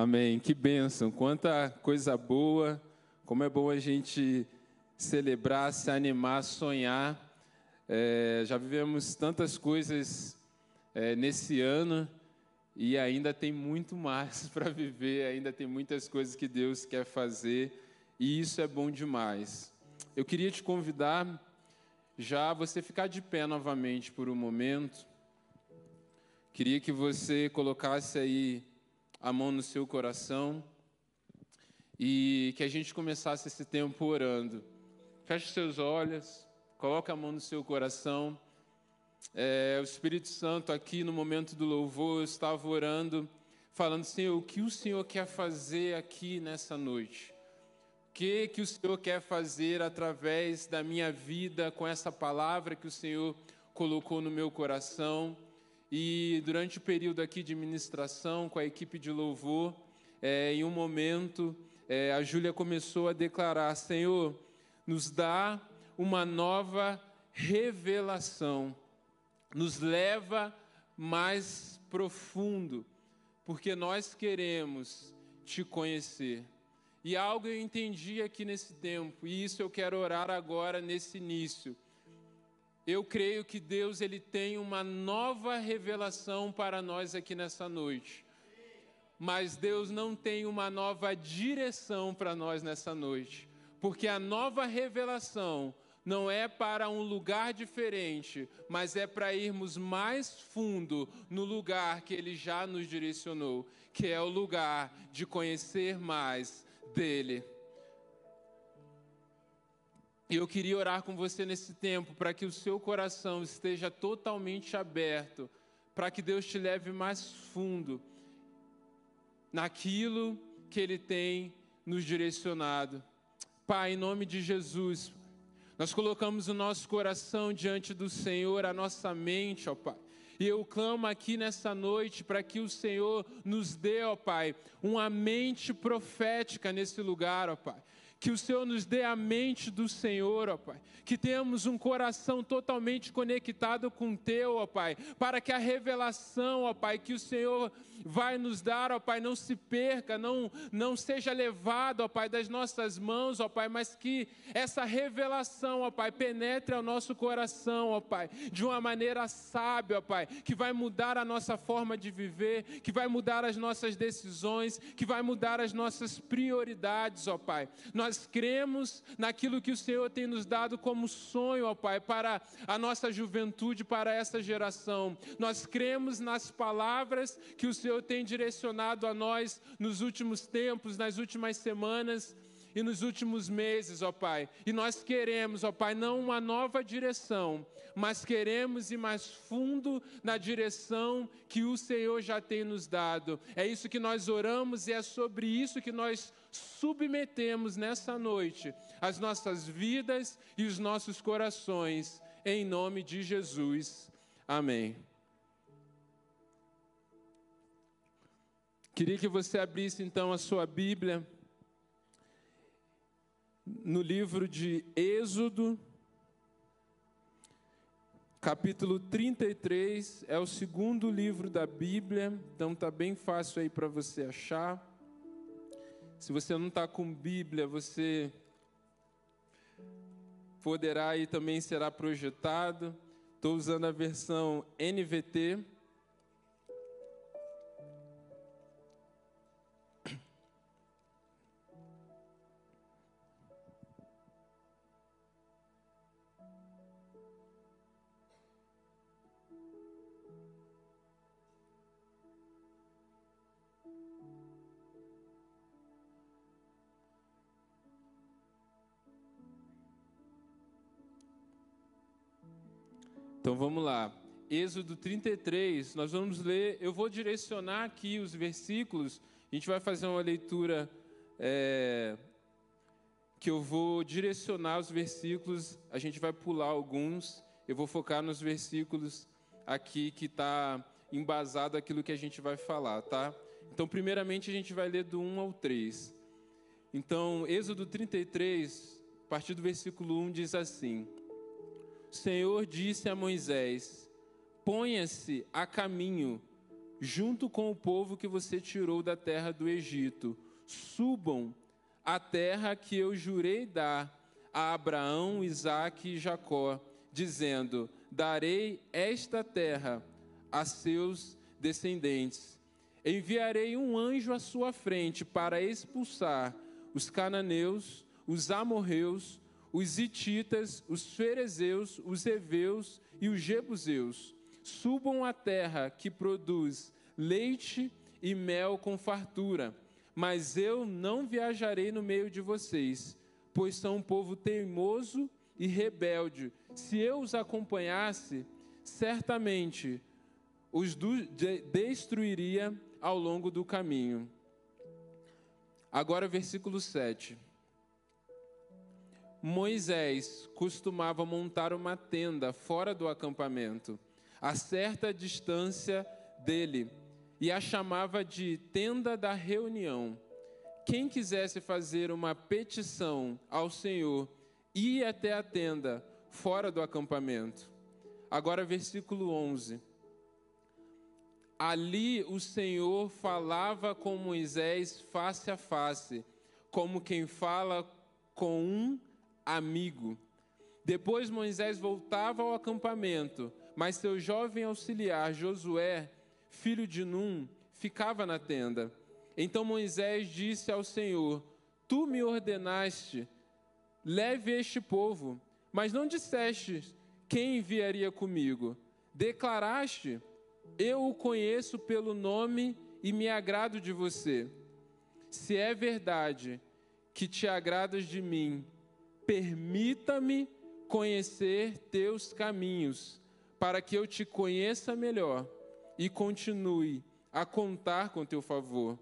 Amém. Que bênção. Quanta coisa boa. Como é bom a gente celebrar, se animar, sonhar. É, já vivemos tantas coisas é, nesse ano e ainda tem muito mais para viver, ainda tem muitas coisas que Deus quer fazer e isso é bom demais. Eu queria te convidar já você ficar de pé novamente por um momento. Queria que você colocasse aí a mão no seu coração e que a gente começasse esse tempo orando. Feche seus olhos, coloque a mão no seu coração. É, o Espírito Santo aqui no momento do louvor, eu estava orando, falando, Senhor, o que o Senhor quer fazer aqui nessa noite? O que, que o Senhor quer fazer através da minha vida com essa palavra que o Senhor colocou no meu coração? E durante o período aqui de ministração com a equipe de louvor, é, em um momento, é, a Júlia começou a declarar: Senhor, nos dá uma nova revelação, nos leva mais profundo, porque nós queremos te conhecer. E algo eu entendi aqui nesse tempo, e isso eu quero orar agora nesse início eu creio que Deus ele tem uma nova revelação para nós aqui nessa noite. Mas Deus não tem uma nova direção para nós nessa noite, porque a nova revelação não é para um lugar diferente, mas é para irmos mais fundo no lugar que Ele já nos direcionou, que é o lugar de conhecer mais dele. E eu queria orar com você nesse tempo para que o seu coração esteja totalmente aberto, para que Deus te leve mais fundo naquilo que Ele tem nos direcionado. Pai, em nome de Jesus, nós colocamos o nosso coração diante do Senhor, a nossa mente, ó Pai. E eu clamo aqui nessa noite para que o Senhor nos dê, ó Pai, uma mente profética nesse lugar, ó Pai que o Senhor nos dê a mente do Senhor, ó Pai. Que tenhamos um coração totalmente conectado com o Teu, ó Pai. Para que a revelação, ó Pai, que o Senhor vai nos dar, ó Pai, não se perca, não, não seja levado, ó Pai, das nossas mãos, ó Pai. Mas que essa revelação, ó Pai, penetre ao nosso coração, ó Pai. De uma maneira sábia, ó Pai. Que vai mudar a nossa forma de viver, que vai mudar as nossas decisões, que vai mudar as nossas prioridades, ó Pai. Nós nós cremos naquilo que o Senhor tem nos dado como sonho, ó Pai, para a nossa juventude, para essa geração. Nós cremos nas palavras que o Senhor tem direcionado a nós nos últimos tempos, nas últimas semanas e nos últimos meses, ó Pai. E nós queremos, ó Pai, não uma nova direção, mas queremos ir mais fundo na direção que o Senhor já tem nos dado. É isso que nós oramos e é sobre isso que nós submetemos nessa noite as nossas vidas e os nossos corações, em nome de Jesus. Amém. Queria que você abrisse então a sua Bíblia no livro de Êxodo, capítulo 33, é o segundo livro da Bíblia, então tá bem fácil aí para você achar. Se você não está com Bíblia, você poderá e também será projetado. Estou usando a versão NVT. Então vamos lá. Êxodo 33, nós vamos ler. Eu vou direcionar aqui os versículos. A gente vai fazer uma leitura é, que eu vou direcionar os versículos. A gente vai pular alguns. Eu vou focar nos versículos aqui que está embasado aquilo que a gente vai falar, tá? Então, primeiramente, a gente vai ler do 1 ao 3. Então, Êxodo 33, a partir do versículo 1, diz assim. O Senhor disse a Moisés: Ponha-se a caminho junto com o povo que você tirou da terra do Egito. Subam à terra que eu jurei dar a Abraão, Isaque e Jacó, dizendo: Darei esta terra a seus descendentes. Enviarei um anjo à sua frente para expulsar os cananeus, os amorreus, os ititas, os ferezeus, os heveus e os jebuseus. Subam à terra que produz leite e mel com fartura, mas eu não viajarei no meio de vocês, pois são um povo teimoso e rebelde. Se eu os acompanhasse, certamente os destruiria ao longo do caminho. Agora, versículo 7. Moisés costumava montar uma tenda fora do acampamento, a certa distância dele, e a chamava de tenda da reunião. Quem quisesse fazer uma petição ao Senhor, ia até a tenda, fora do acampamento. Agora, versículo 11. Ali o Senhor falava com Moisés face a face, como quem fala com um amigo. Depois Moisés voltava ao acampamento, mas seu jovem auxiliar Josué, filho de Num, ficava na tenda. Então Moisés disse ao Senhor: Tu me ordenaste, leve este povo, mas não disseste quem enviaria comigo. Declaraste: eu o conheço pelo nome e me agrado de você. Se é verdade que te agradas de mim, permita-me conhecer teus caminhos, para que eu te conheça melhor e continue a contar com teu favor.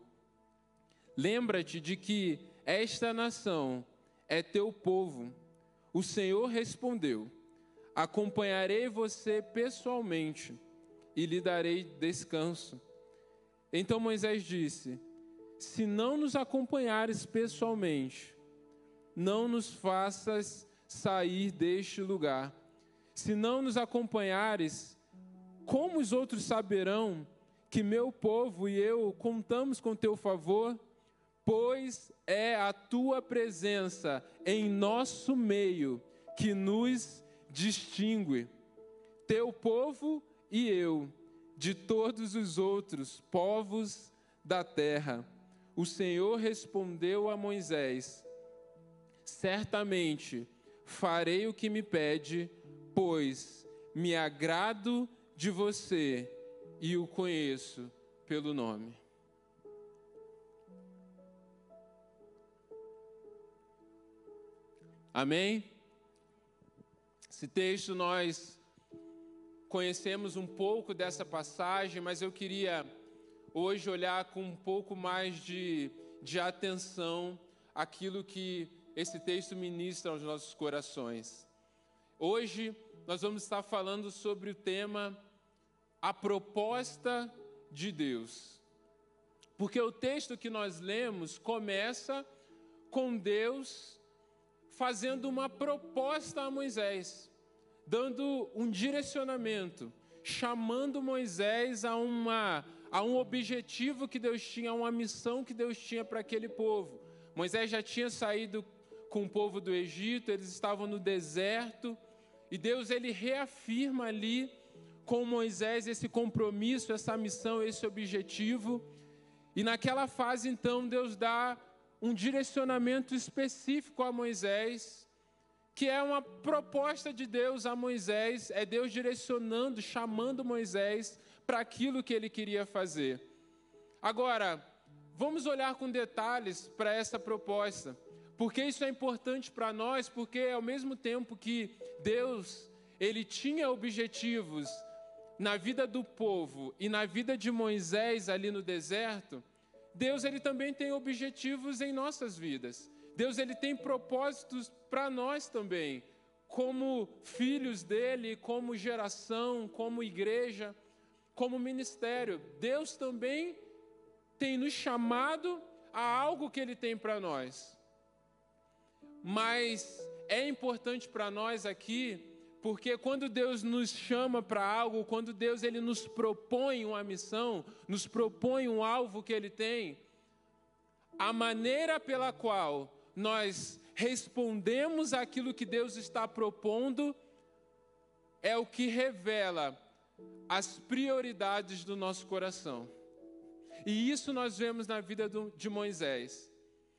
Lembra-te de que esta nação é teu povo. O Senhor respondeu: Acompanharei você pessoalmente e lhe darei descanso. Então Moisés disse: Se não nos acompanhares pessoalmente, não nos faças sair deste lugar. Se não nos acompanhares, como os outros saberão que meu povo e eu contamos com teu favor? Pois é a tua presença em nosso meio que nos distingue. Teu povo e eu de todos os outros povos da terra. O Senhor respondeu a Moisés: Certamente farei o que me pede, pois me agrado de você e o conheço pelo nome. Amém? Esse texto nós conhecemos um pouco dessa passagem, mas eu queria hoje olhar com um pouco mais de, de atenção aquilo que esse texto ministra aos nossos corações. Hoje nós vamos estar falando sobre o tema A Proposta de Deus. Porque o texto que nós lemos começa com Deus fazendo uma proposta a Moisés dando um direcionamento, chamando Moisés a, uma, a um objetivo que Deus tinha, a uma missão que Deus tinha para aquele povo. Moisés já tinha saído com o povo do Egito, eles estavam no deserto, e Deus ele reafirma ali com Moisés esse compromisso, essa missão, esse objetivo. E naquela fase, então, Deus dá um direcionamento específico a Moisés que é uma proposta de Deus a Moisés, é Deus direcionando, chamando Moisés para aquilo que ele queria fazer. Agora, vamos olhar com detalhes para essa proposta, porque isso é importante para nós, porque ao mesmo tempo que Deus, ele tinha objetivos na vida do povo e na vida de Moisés ali no deserto, Deus ele também tem objetivos em nossas vidas. Deus ele tem propósitos para nós também, como filhos dele, como geração, como igreja, como ministério. Deus também tem nos chamado a algo que ele tem para nós. Mas é importante para nós aqui, Porque quando Deus nos chama para algo, quando Deus ele nos propõe uma missão, nos propõe um alvo que ele tem, a maneira pela qual nós respondemos àquilo que Deus está propondo é o que revela as prioridades do nosso coração. E isso nós vemos na vida de Moisés.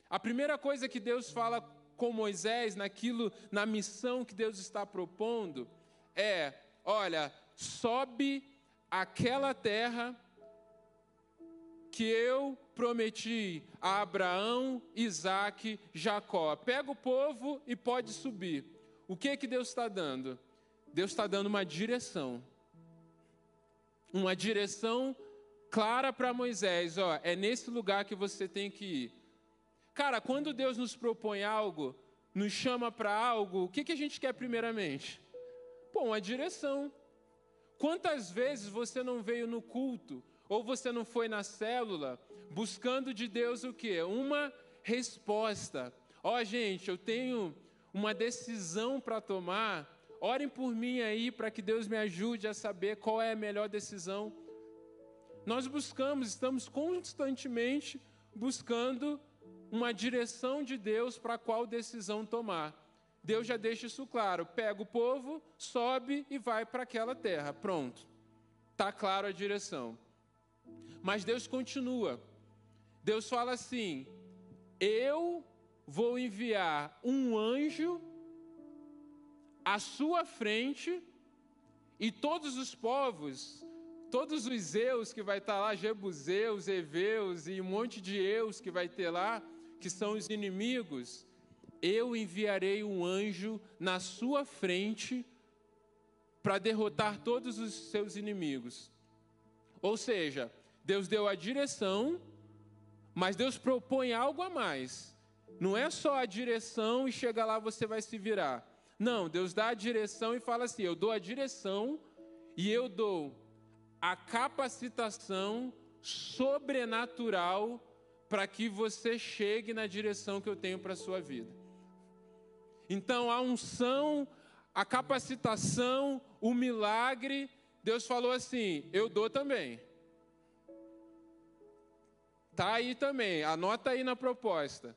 A primeira coisa que Deus fala com Moisés, naquilo, na missão que Deus está propondo, é: olha, sobe aquela terra que eu prometi a Abraão, Isaac, Jacó. Pega o povo e pode subir. O que que Deus está dando? Deus está dando uma direção. Uma direção clara para Moisés, ó, é nesse lugar que você tem que ir. Cara, quando Deus nos propõe algo, nos chama para algo, o que, que a gente quer primeiramente? Pô, uma direção. Quantas vezes você não veio no culto, ou você não foi na célula, buscando de Deus o quê? Uma resposta. Ó, gente, eu tenho uma decisão para tomar. Orem por mim aí para que Deus me ajude a saber qual é a melhor decisão. Nós buscamos, estamos constantemente buscando uma direção de Deus para qual decisão tomar. Deus já deixa isso claro. Pega o povo, sobe e vai para aquela terra. Pronto. Está claro a direção. Mas Deus continua. Deus fala assim: Eu vou enviar um anjo à sua frente e todos os povos, todos os Zeus que vai estar lá, Jebuseus, Eveus e um monte de Eus que vai ter lá, que são os inimigos, eu enviarei um anjo na sua frente para derrotar todos os seus inimigos. Ou seja, Deus deu a direção, mas Deus propõe algo a mais. Não é só a direção e chega lá você vai se virar. Não, Deus dá a direção e fala assim: eu dou a direção e eu dou a capacitação sobrenatural para que você chegue na direção que eu tenho para a sua vida. Então, a unção, a capacitação, o milagre, Deus falou assim: eu dou também. Está aí também, anota aí na proposta.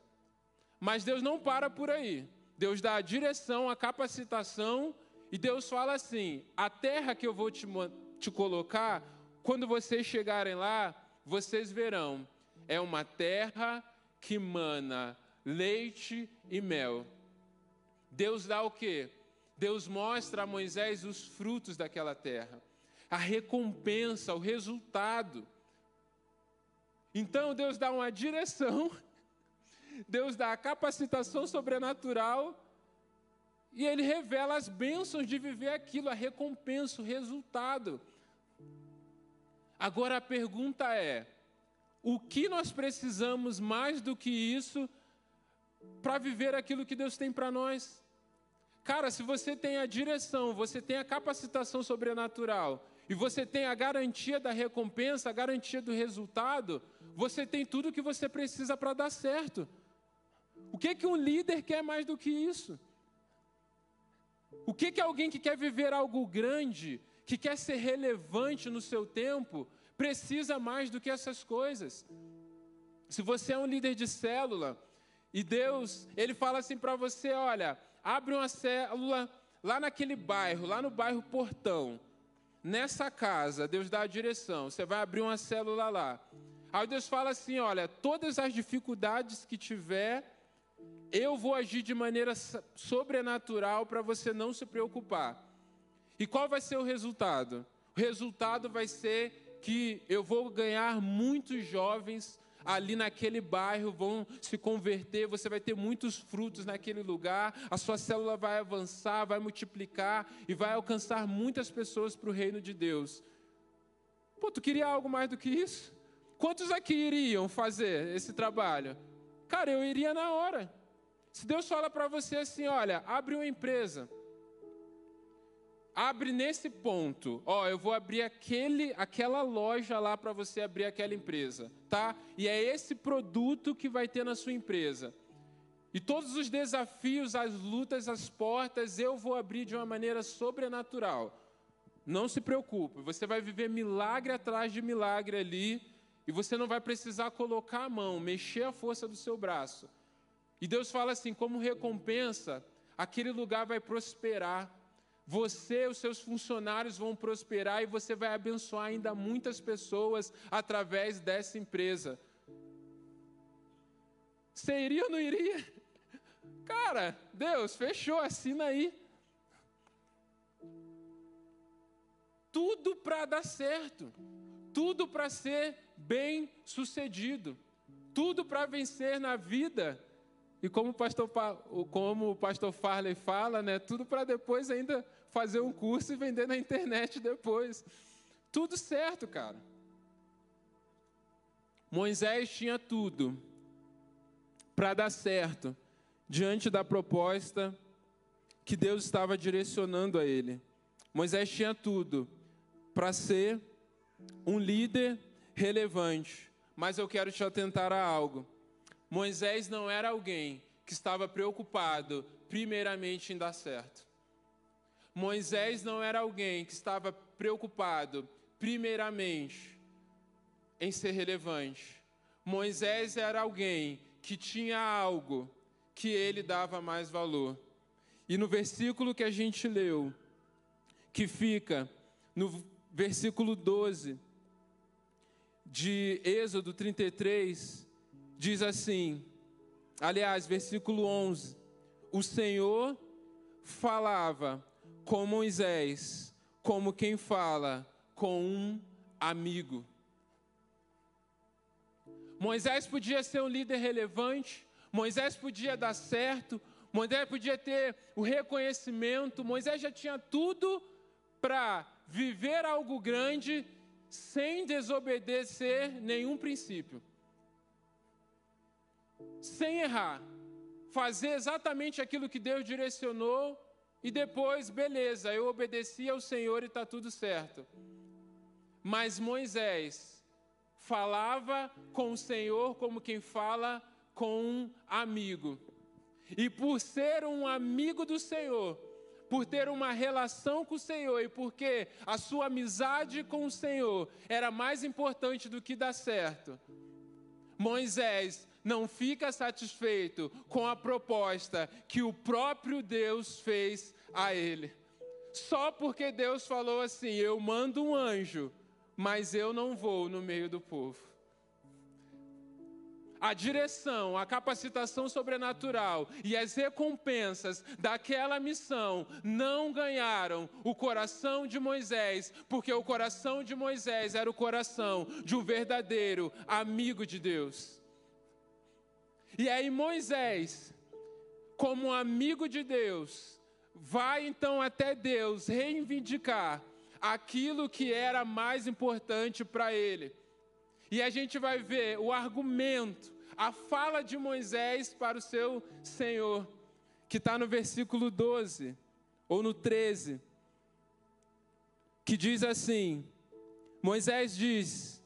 Mas Deus não para por aí. Deus dá a direção, a capacitação, e Deus fala assim: a terra que eu vou te, te colocar, quando vocês chegarem lá, vocês verão é uma terra que mana leite e mel. Deus dá o quê? Deus mostra a Moisés os frutos daquela terra, a recompensa, o resultado. Então Deus dá uma direção, Deus dá a capacitação sobrenatural e Ele revela as bênçãos de viver aquilo, a recompensa, o resultado. Agora a pergunta é: o que nós precisamos mais do que isso para viver aquilo que Deus tem para nós? Cara, se você tem a direção, você tem a capacitação sobrenatural e você tem a garantia da recompensa, a garantia do resultado, você tem tudo o que você precisa para dar certo. O que que um líder quer mais do que isso? O que que alguém que quer viver algo grande, que quer ser relevante no seu tempo, precisa mais do que essas coisas. Se você é um líder de célula e Deus, ele fala assim para você, olha, abre uma célula lá naquele bairro, lá no bairro Portão. Nessa casa, Deus dá a direção, você vai abrir uma célula lá. Aí Deus fala assim, olha, todas as dificuldades que tiver, eu vou agir de maneira sobrenatural para você não se preocupar. E qual vai ser o resultado? O resultado vai ser que eu vou ganhar muitos jovens ali naquele bairro vão se converter, você vai ter muitos frutos naquele lugar, a sua célula vai avançar, vai multiplicar e vai alcançar muitas pessoas para o reino de Deus. Pô, tu queria algo mais do que isso? Quantos aqui iriam fazer esse trabalho? Cara, eu iria na hora. Se Deus fala para você assim, olha, abre uma empresa abre nesse ponto. Ó, eu vou abrir aquele, aquela loja lá para você abrir aquela empresa, tá? E é esse produto que vai ter na sua empresa. E todos os desafios, as lutas, as portas, eu vou abrir de uma maneira sobrenatural. Não se preocupe, você vai viver milagre atrás de milagre ali, e você não vai precisar colocar a mão, mexer a força do seu braço. E Deus fala assim: como recompensa, aquele lugar vai prosperar. Você, os seus funcionários vão prosperar e você vai abençoar ainda muitas pessoas através dessa empresa. Você iria ou não iria? Cara, Deus, fechou, assina aí. Tudo para dar certo, tudo para ser bem sucedido, tudo para vencer na vida. E como o pastor, como o pastor Farley fala, né, tudo para depois ainda fazer um curso e vender na internet depois. Tudo certo, cara. Moisés tinha tudo para dar certo diante da proposta que Deus estava direcionando a ele. Moisés tinha tudo para ser um líder relevante, mas eu quero te atentar a algo. Moisés não era alguém que estava preocupado, primeiramente, em dar certo. Moisés não era alguém que estava preocupado, primeiramente, em ser relevante. Moisés era alguém que tinha algo que ele dava mais valor. E no versículo que a gente leu, que fica no versículo 12 de Êxodo 33, diz assim: aliás, versículo 11: O Senhor falava com Moisés, como quem fala com um amigo. Moisés podia ser um líder relevante, Moisés podia dar certo, Moisés podia ter o reconhecimento, Moisés já tinha tudo para viver algo grande sem desobedecer nenhum princípio. Sem errar. Fazer exatamente aquilo que Deus direcionou e depois, beleza, eu obedeci ao Senhor e está tudo certo. Mas Moisés falava com o Senhor como quem fala com um amigo. E por ser um amigo do Senhor, por ter uma relação com o Senhor e porque a sua amizade com o Senhor era mais importante do que dar certo, Moisés não fica satisfeito com a proposta que o próprio Deus fez a ele. Só porque Deus falou assim: Eu mando um anjo mas eu não vou no meio do povo. A direção, a capacitação sobrenatural e as recompensas daquela missão não ganharam o coração de Moisés, porque o coração de Moisés era o coração de um verdadeiro amigo de Deus. E aí Moisés, como amigo de Deus, vai então até Deus reivindicar aquilo que era mais importante para ele. E a gente vai ver o argumento, a fala de Moisés para o seu Senhor, que está no versículo 12 ou no 13, que diz assim: Moisés diz: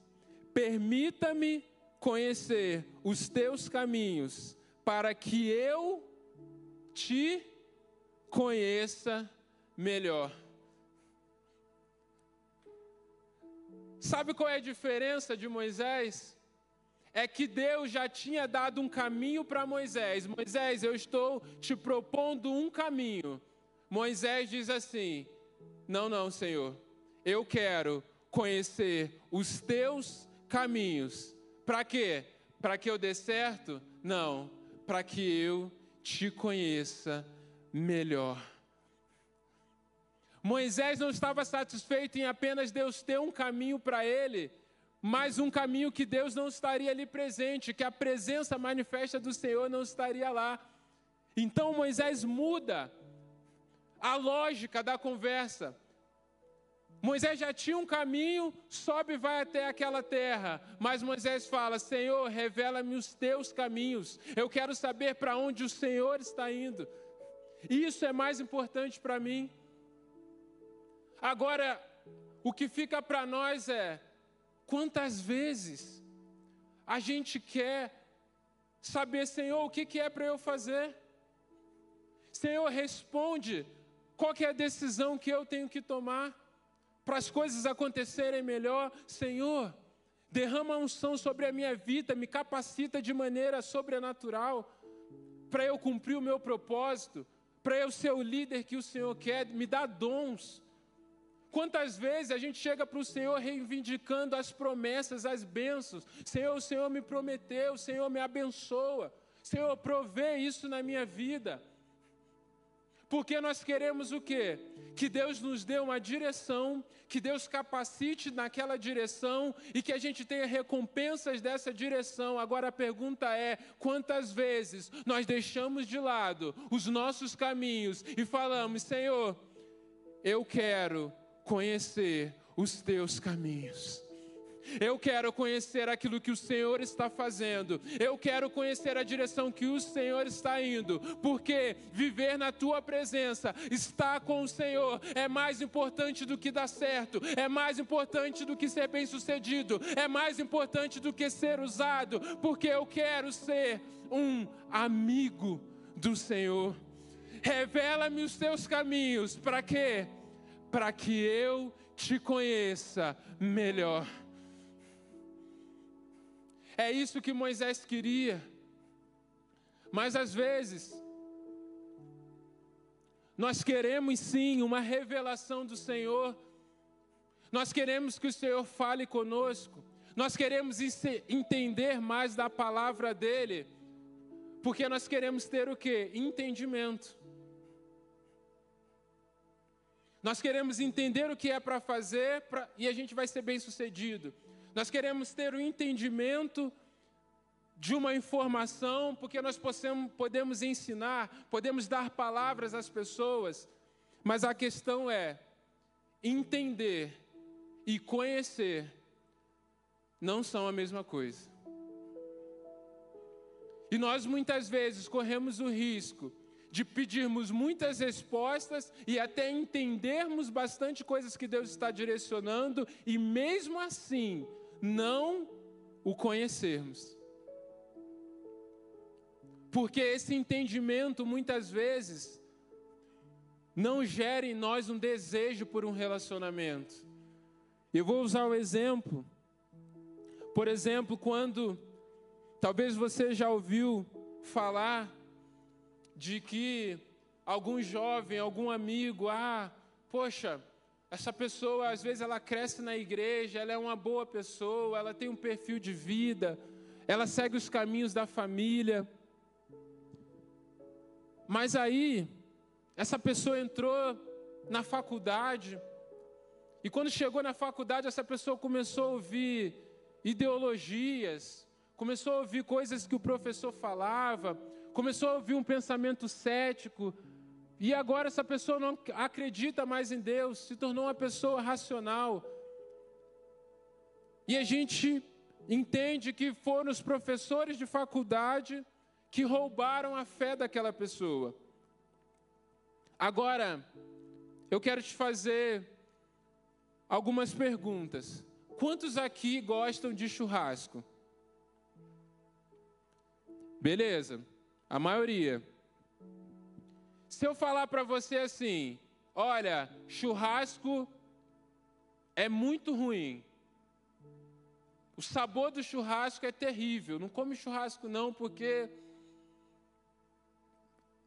Permita-me conhecer os teus caminhos, para que eu te conheça melhor. Sabe qual é a diferença de Moisés? É que Deus já tinha dado um caminho para Moisés. Moisés, eu estou te propondo um caminho. Moisés diz assim: Não, não, Senhor. Eu quero conhecer os teus caminhos. Para quê? Para que eu dê certo? Não, para que eu te conheça melhor. Moisés não estava satisfeito em apenas Deus ter um caminho para ele, mas um caminho que Deus não estaria ali presente, que a presença manifesta do Senhor não estaria lá. Então Moisés muda a lógica da conversa. Moisés já tinha um caminho, sobe e vai até aquela terra. Mas Moisés fala: Senhor, revela-me os teus caminhos. Eu quero saber para onde o Senhor está indo. Isso é mais importante para mim. Agora, o que fica para nós é: quantas vezes a gente quer saber, Senhor, o que, que é para eu fazer. Senhor, responde qual é a decisão que eu tenho que tomar para as coisas acontecerem melhor. Senhor, derrama unção sobre a minha vida, me capacita de maneira sobrenatural para eu cumprir o meu propósito, para eu ser o líder que o Senhor quer, me dá dons. Quantas vezes a gente chega para o Senhor reivindicando as promessas, as bênçãos. Senhor, o Senhor me prometeu, o Senhor me abençoa. Senhor, provê isso na minha vida. Porque nós queremos o quê? Que Deus nos dê uma direção, que Deus capacite naquela direção e que a gente tenha recompensas dessa direção. Agora a pergunta é: quantas vezes nós deixamos de lado os nossos caminhos e falamos, Senhor, eu quero conhecer os teus caminhos. Eu quero conhecer aquilo que o Senhor está fazendo. Eu quero conhecer a direção que o Senhor está indo. Porque viver na tua presença, estar com o Senhor, é mais importante do que dar certo, é mais importante do que ser bem-sucedido, é mais importante do que ser usado. Porque eu quero ser um amigo do Senhor. Revela-me os teus caminhos. Para quê? Para que eu te conheça melhor. É isso que Moisés queria. Mas às vezes, nós queremos sim uma revelação do Senhor. Nós queremos que o Senhor fale conosco. Nós queremos entender mais da palavra dele. Porque nós queremos ter o que? Entendimento. Nós queremos entender o que é para fazer pra, e a gente vai ser bem sucedido. Nós queremos ter o um entendimento de uma informação, porque nós possamos, podemos ensinar, podemos dar palavras às pessoas, mas a questão é entender e conhecer não são a mesma coisa. E nós muitas vezes corremos o risco de pedirmos muitas respostas e até entendermos bastante coisas que Deus está direcionando, e mesmo assim não o conhecermos. Porque esse entendimento muitas vezes não gera em nós um desejo por um relacionamento. Eu vou usar o exemplo. Por exemplo, quando talvez você já ouviu falar de que algum jovem, algum amigo, ah, poxa, essa pessoa, às vezes, ela cresce na igreja, ela é uma boa pessoa, ela tem um perfil de vida, ela segue os caminhos da família. Mas aí, essa pessoa entrou na faculdade, e quando chegou na faculdade, essa pessoa começou a ouvir ideologias, começou a ouvir coisas que o professor falava, começou a ouvir um pensamento cético, e agora essa pessoa não acredita mais em Deus, se tornou uma pessoa racional. E a gente entende que foram os professores de faculdade que roubaram a fé daquela pessoa. Agora, eu quero te fazer algumas perguntas. Quantos aqui gostam de churrasco? Beleza, a maioria. Se eu falar para você assim, olha, churrasco é muito ruim. O sabor do churrasco é terrível. Não come churrasco não, porque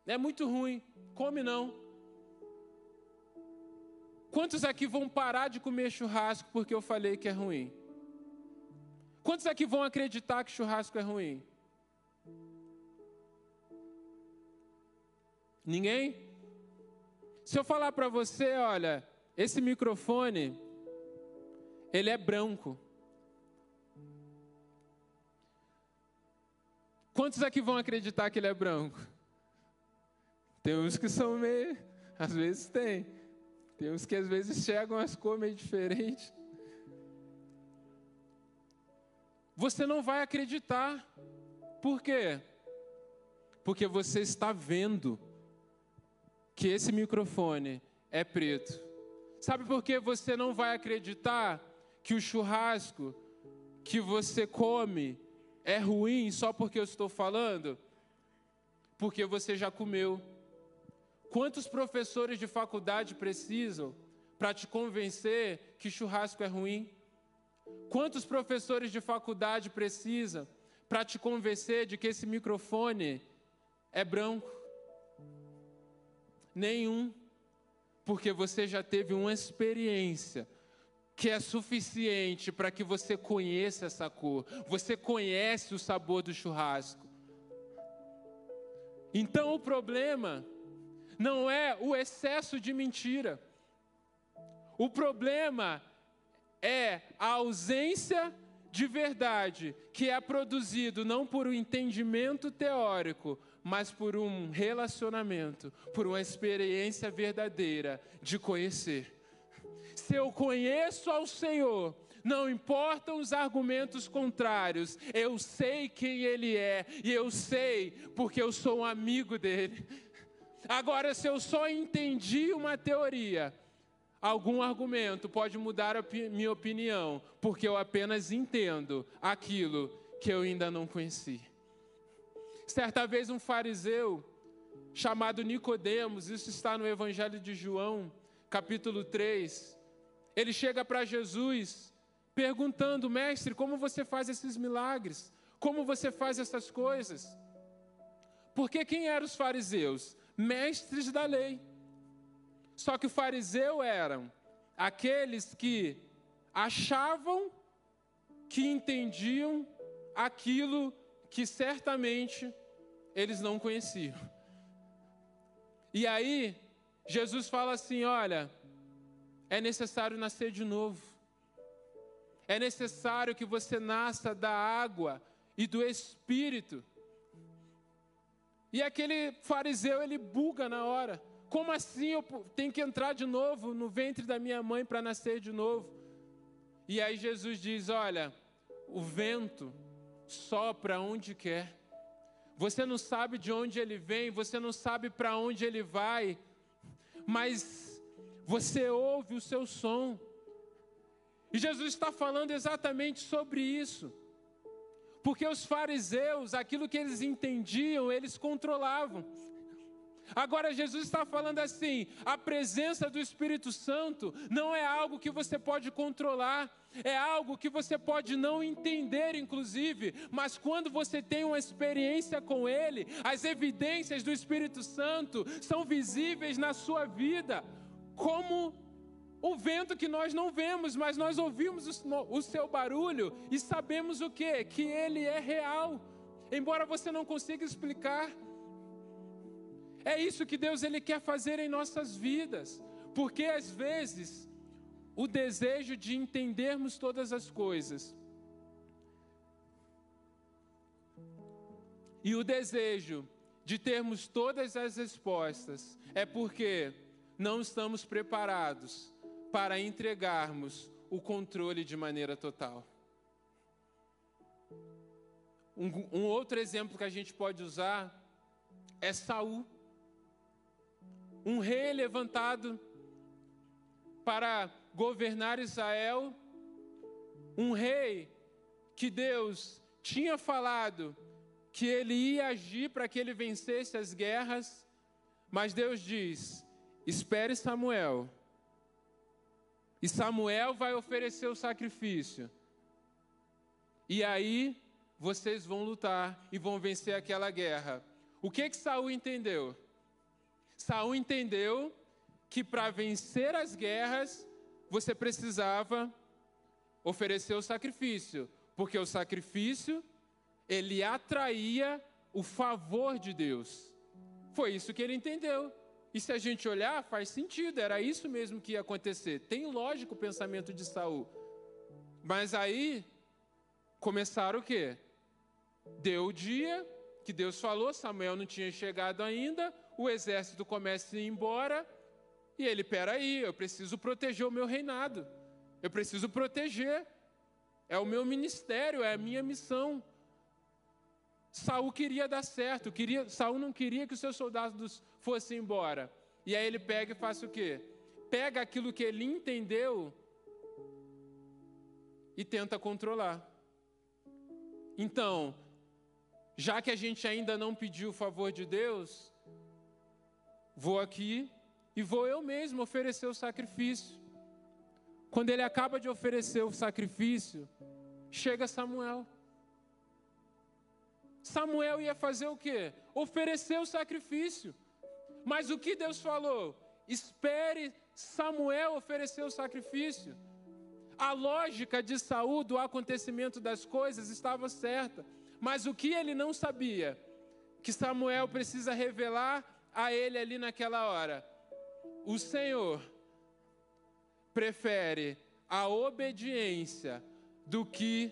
é muito ruim. Come não. Quantos aqui vão parar de comer churrasco porque eu falei que é ruim? Quantos aqui vão acreditar que churrasco é ruim? Ninguém? Se eu falar para você, olha, esse microfone, ele é branco. Quantos aqui vão acreditar que ele é branco? Tem uns que são meio, às vezes tem. Tem uns que às vezes chegam as cores meio diferentes. Você não vai acreditar. Por quê? Porque você está vendo que esse microfone é preto. Sabe por que você não vai acreditar que o churrasco que você come é ruim só porque eu estou falando? Porque você já comeu. Quantos professores de faculdade precisam para te convencer que churrasco é ruim? Quantos professores de faculdade precisam para te convencer de que esse microfone é branco? Nenhum, porque você já teve uma experiência que é suficiente para que você conheça essa cor, você conhece o sabor do churrasco. Então o problema não é o excesso de mentira, o problema é a ausência de verdade, que é produzido não por um entendimento teórico, mas por um relacionamento, por uma experiência verdadeira de conhecer. Se eu conheço ao Senhor, não importam os argumentos contrários, eu sei quem Ele é, e eu sei porque eu sou um amigo dele. Agora, se eu só entendi uma teoria, algum argumento pode mudar a minha opinião, porque eu apenas entendo aquilo que eu ainda não conheci. Certa vez um fariseu chamado Nicodemos, isso está no Evangelho de João, capítulo 3, ele chega para Jesus perguntando: "Mestre, como você faz esses milagres? Como você faz essas coisas?" Porque quem eram os fariseus? Mestres da lei. Só que o fariseu eram aqueles que achavam que entendiam aquilo que certamente eles não conheciam. E aí, Jesus fala assim: olha, é necessário nascer de novo. É necessário que você nasça da água e do espírito. E aquele fariseu, ele buga na hora. Como assim eu tenho que entrar de novo no ventre da minha mãe para nascer de novo? E aí Jesus diz: Olha, o vento sopra onde quer. Você não sabe de onde ele vem, você não sabe para onde ele vai, mas você ouve o seu som. E Jesus está falando exatamente sobre isso. Porque os fariseus, aquilo que eles entendiam, eles controlavam. Agora, Jesus está falando assim: a presença do Espírito Santo não é algo que você pode controlar, é algo que você pode não entender, inclusive, mas quando você tem uma experiência com Ele, as evidências do Espírito Santo são visíveis na sua vida, como o vento que nós não vemos, mas nós ouvimos o, seu barulho e sabemos o que? Que ele é real, embora você não consiga explicar. É isso que Deus ele quer fazer em nossas vidas, porque às vezes o desejo de entendermos todas as coisas e o desejo de termos todas as respostas é porque não estamos preparados para entregarmos o controle de maneira total. Um, um, outro exemplo que a gente pode usar é Saul um rei levantado para governar Israel, um rei que Deus tinha falado que ele ia agir para que ele vencesse as guerras, mas Deus diz: espere Samuel, e Samuel vai oferecer o sacrifício, e aí vocês vão lutar e vão vencer aquela guerra. O que que Saul entendeu? Saul entendeu que para vencer as guerras você precisava oferecer o sacrifício, porque o sacrifício ele atraía o favor de Deus. Foi isso que ele entendeu. E se a gente olhar, faz sentido, era isso mesmo que ia acontecer. Tem lógico o pensamento de Saul. Mas aí começaram o quê? Deu o dia que Deus falou, Samuel não tinha chegado ainda, o exército começa a ir embora, e ele, peraí, eu preciso proteger o meu reinado, eu preciso proteger, é o meu ministério, é a minha missão. Saul queria dar certo, queria, Saul não queria que os seus soldados fossem embora. E aí ele pega e faz o quê? Pega aquilo que ele entendeu e tenta controlar. Então, já que a gente ainda não pediu o favor de Deus, vou aqui e vou eu mesmo oferecer o sacrifício. Quando ele acaba de oferecer o sacrifício, chega Samuel. Samuel ia fazer o quê? Oferecer o sacrifício. Mas o que Deus falou? Espere Samuel oferecer o sacrifício. A lógica de saúde, do acontecimento das coisas estava certa. Mas o que ele não sabia? Que Samuel precisa revelar a ele ali naquela hora. O Senhor prefere a obediência do que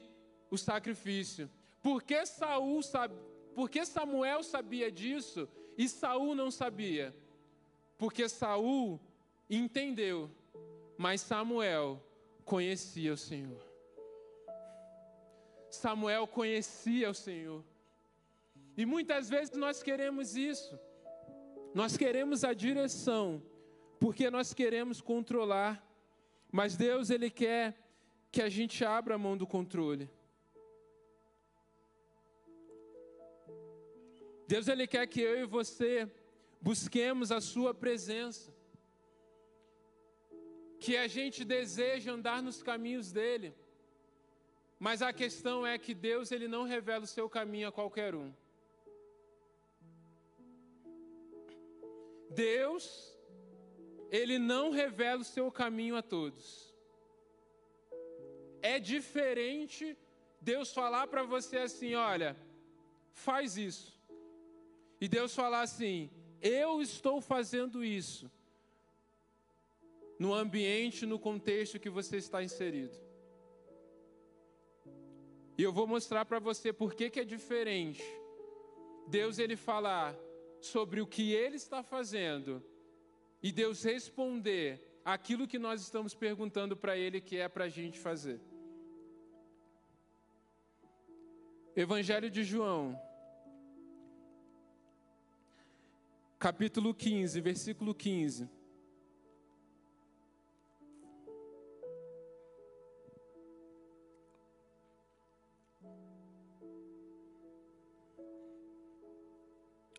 o sacrifício. Porque Saul sabe, porque Samuel sabia disso e Saul não sabia? Porque Saul entendeu, mas Samuel conhecia o Senhor. Samuel conhecia o Senhor. E muitas vezes nós queremos isso. Nós queremos a direção, porque nós queremos controlar. Mas Deus, Ele quer que a gente abra a mão do controle. Deus ele quer que eu e você busquemos a sua presença. Que a gente deseja andar nos caminhos dele. Mas a questão é que Deus ele não revela o seu caminho a qualquer um. Deus ele não revela o seu caminho a todos. É diferente Deus falar para você assim, olha, faz isso e Deus falar assim: eu estou fazendo isso no ambiente, no contexto que você está inserido. E eu vou mostrar para você por que, que é diferente. Deus ele falar sobre o que ele está fazendo e Deus responder aquilo que nós estamos perguntando para ele que é para a gente fazer. Evangelho de João, capítulo 15, versículo 15.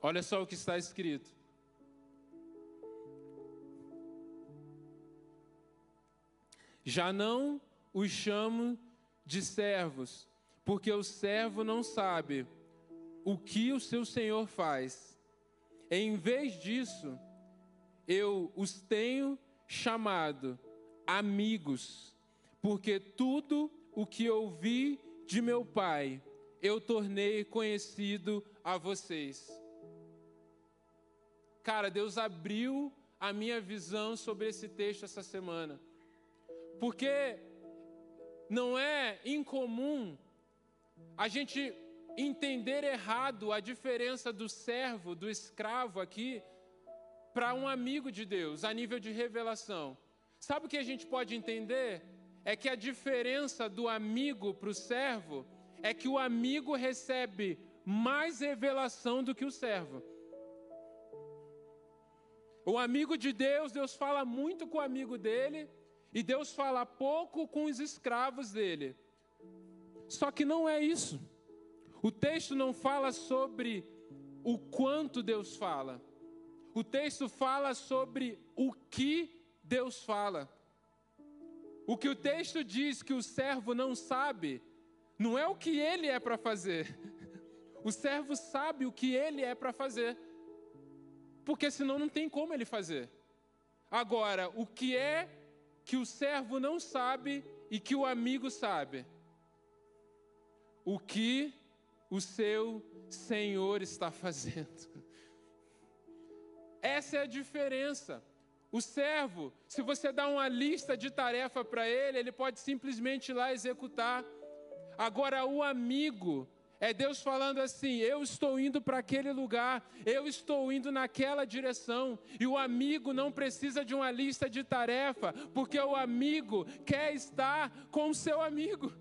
Olha só o que está escrito. Já não os chamo de servos, porque o servo não sabe o que o seu senhor faz em vez disso, eu os tenho chamado amigos, porque tudo o que ouvi de meu Pai eu tornei conhecido a vocês. Cara, Deus abriu a minha visão sobre esse texto essa semana, porque não é incomum a gente entender errado a diferença do servo, do escravo aqui, para um amigo de Deus, a nível de revelação. Sabe o que a gente pode entender? É que a diferença do amigo para o servo é que o amigo recebe mais revelação do que o servo. O amigo de Deus, Deus fala muito com o amigo dele, e Deus fala pouco com os escravos dele. Só que não é isso. O texto não fala sobre o quanto Deus fala. O texto fala sobre o que Deus fala. O que o texto diz que o servo não sabe, não é o que ele é para fazer. O servo sabe o que ele é para fazer. Porque senão não tem como ele fazer. Agora, o que é que o servo não sabe e que o amigo sabe? O que o seu Senhor está fazendo. Essa é a diferença. O servo, se você dá uma lista de tarefa para ele, ele pode simplesmente ir lá executar. Agora, o amigo, é Deus falando assim: eu estou indo para aquele lugar, eu estou indo naquela direção. E o amigo não precisa de uma lista de tarefa, porque o amigo quer estar com o seu amigo.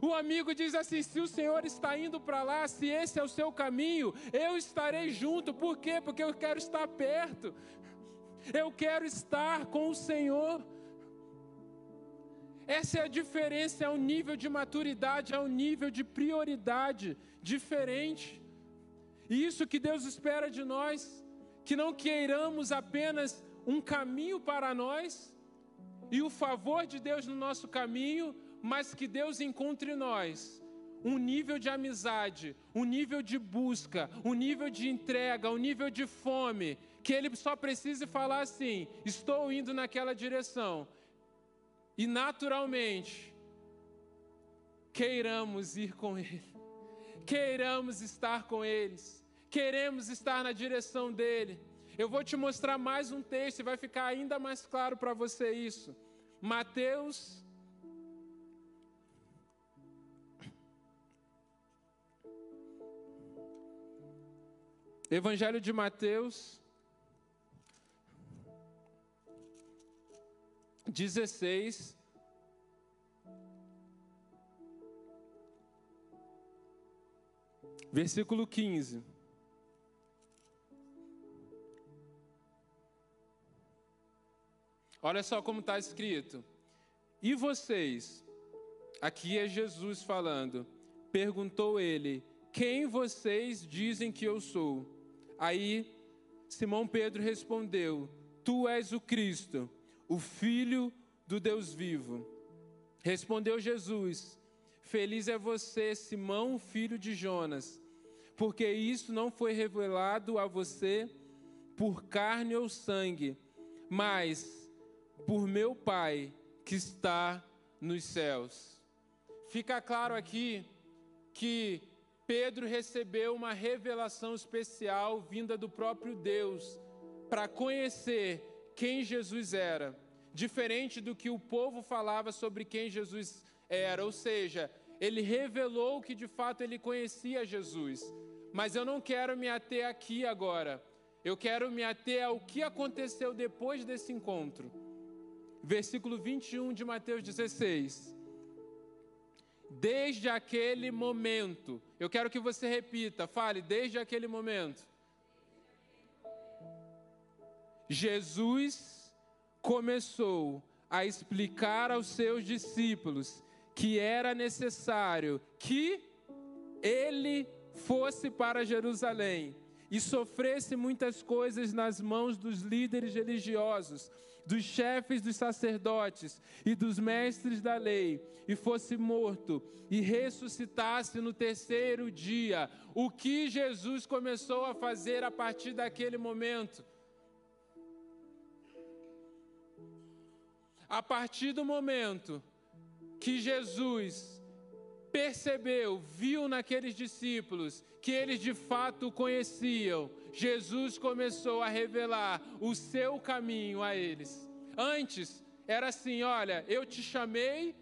O amigo diz assim: se o Senhor está indo para lá, se esse é o seu caminho, eu estarei junto. Por quê? Porque eu quero estar perto. Eu quero estar com o Senhor. Essa é a diferença, é um nível de maturidade, é um nível de prioridade diferente. E isso que Deus espera de nós, que não queiramos apenas um caminho para nós e o favor de Deus no nosso caminho, mas que Deus encontre em nós um nível de amizade, um nível de busca, um nível de entrega, um nível de fome, que Ele só precise falar assim: estou indo naquela direção. E naturalmente, queiramos ir com Ele, queiramos estar com eles, queremos estar na direção dEle. Eu vou te mostrar mais um texto e vai ficar ainda mais claro para você isso. Mateus Evangelho de Mateus 16 versículo 15. Olha só como está escrito. E vocês? Aqui é Jesus falando. Perguntou ele: Quem vocês dizem que eu sou? Aí Simão Pedro respondeu: Tu és o Cristo, o Filho do Deus vivo. Respondeu Jesus: Feliz é você, Simão, filho de Jonas, porque isso não foi revelado a você por carne ou sangue, mas por meu Pai que está nos céus. Fica claro aqui que Pedro recebeu uma revelação especial vinda do próprio Deus para conhecer quem Jesus era, diferente do que o povo falava sobre quem Jesus era, ou seja, ele revelou que de fato ele conhecia Jesus. Mas eu não quero me ater aqui agora. Eu quero me ater ao que aconteceu depois desse encontro. Versículo 21 de Mateus 16 desde aquele momento. Eu quero que você repita, fale, desde aquele momento. Jesus começou a explicar aos seus discípulos que era necessário que ele fosse para Jerusalém e sofresse muitas coisas nas mãos dos líderes religiosos dos chefes dos sacerdotes e dos mestres da lei, e fosse morto e ressuscitasse no terceiro dia. O que Jesus começou a fazer a partir daquele momento? A partir do momento que Jesus percebeu, viu naqueles discípulos que eles de fato o conheciam, Jesus começou a revelar o seu caminho a eles. Antes era assim: olha, eu te chamei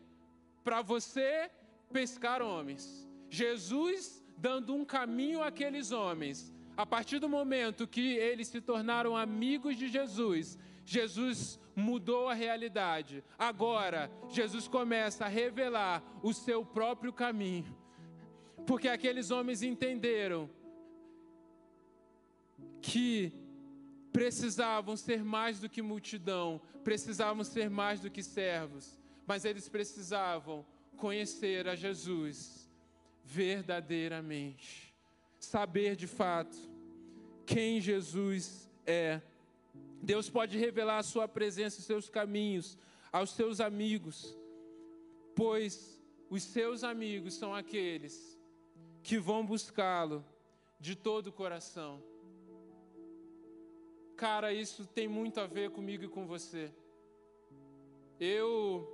para você pescar homens. Jesus dando um caminho àqueles homens. A partir do momento que eles se tornaram amigos de Jesus, Jesus mudou a realidade. Agora, Jesus começa a revelar o seu próprio caminho. Porque aqueles homens entenderam que precisavam ser mais do que multidão, precisavam ser mais do que servos, mas eles precisavam conhecer a Jesus verdadeiramente, saber de fato quem Jesus é. Deus pode revelar a sua presença e seus caminhos aos seus amigos, pois os seus amigos são aqueles que vão buscá-lo de todo o coração. Cara, isso tem muito a ver comigo e com você. Eu,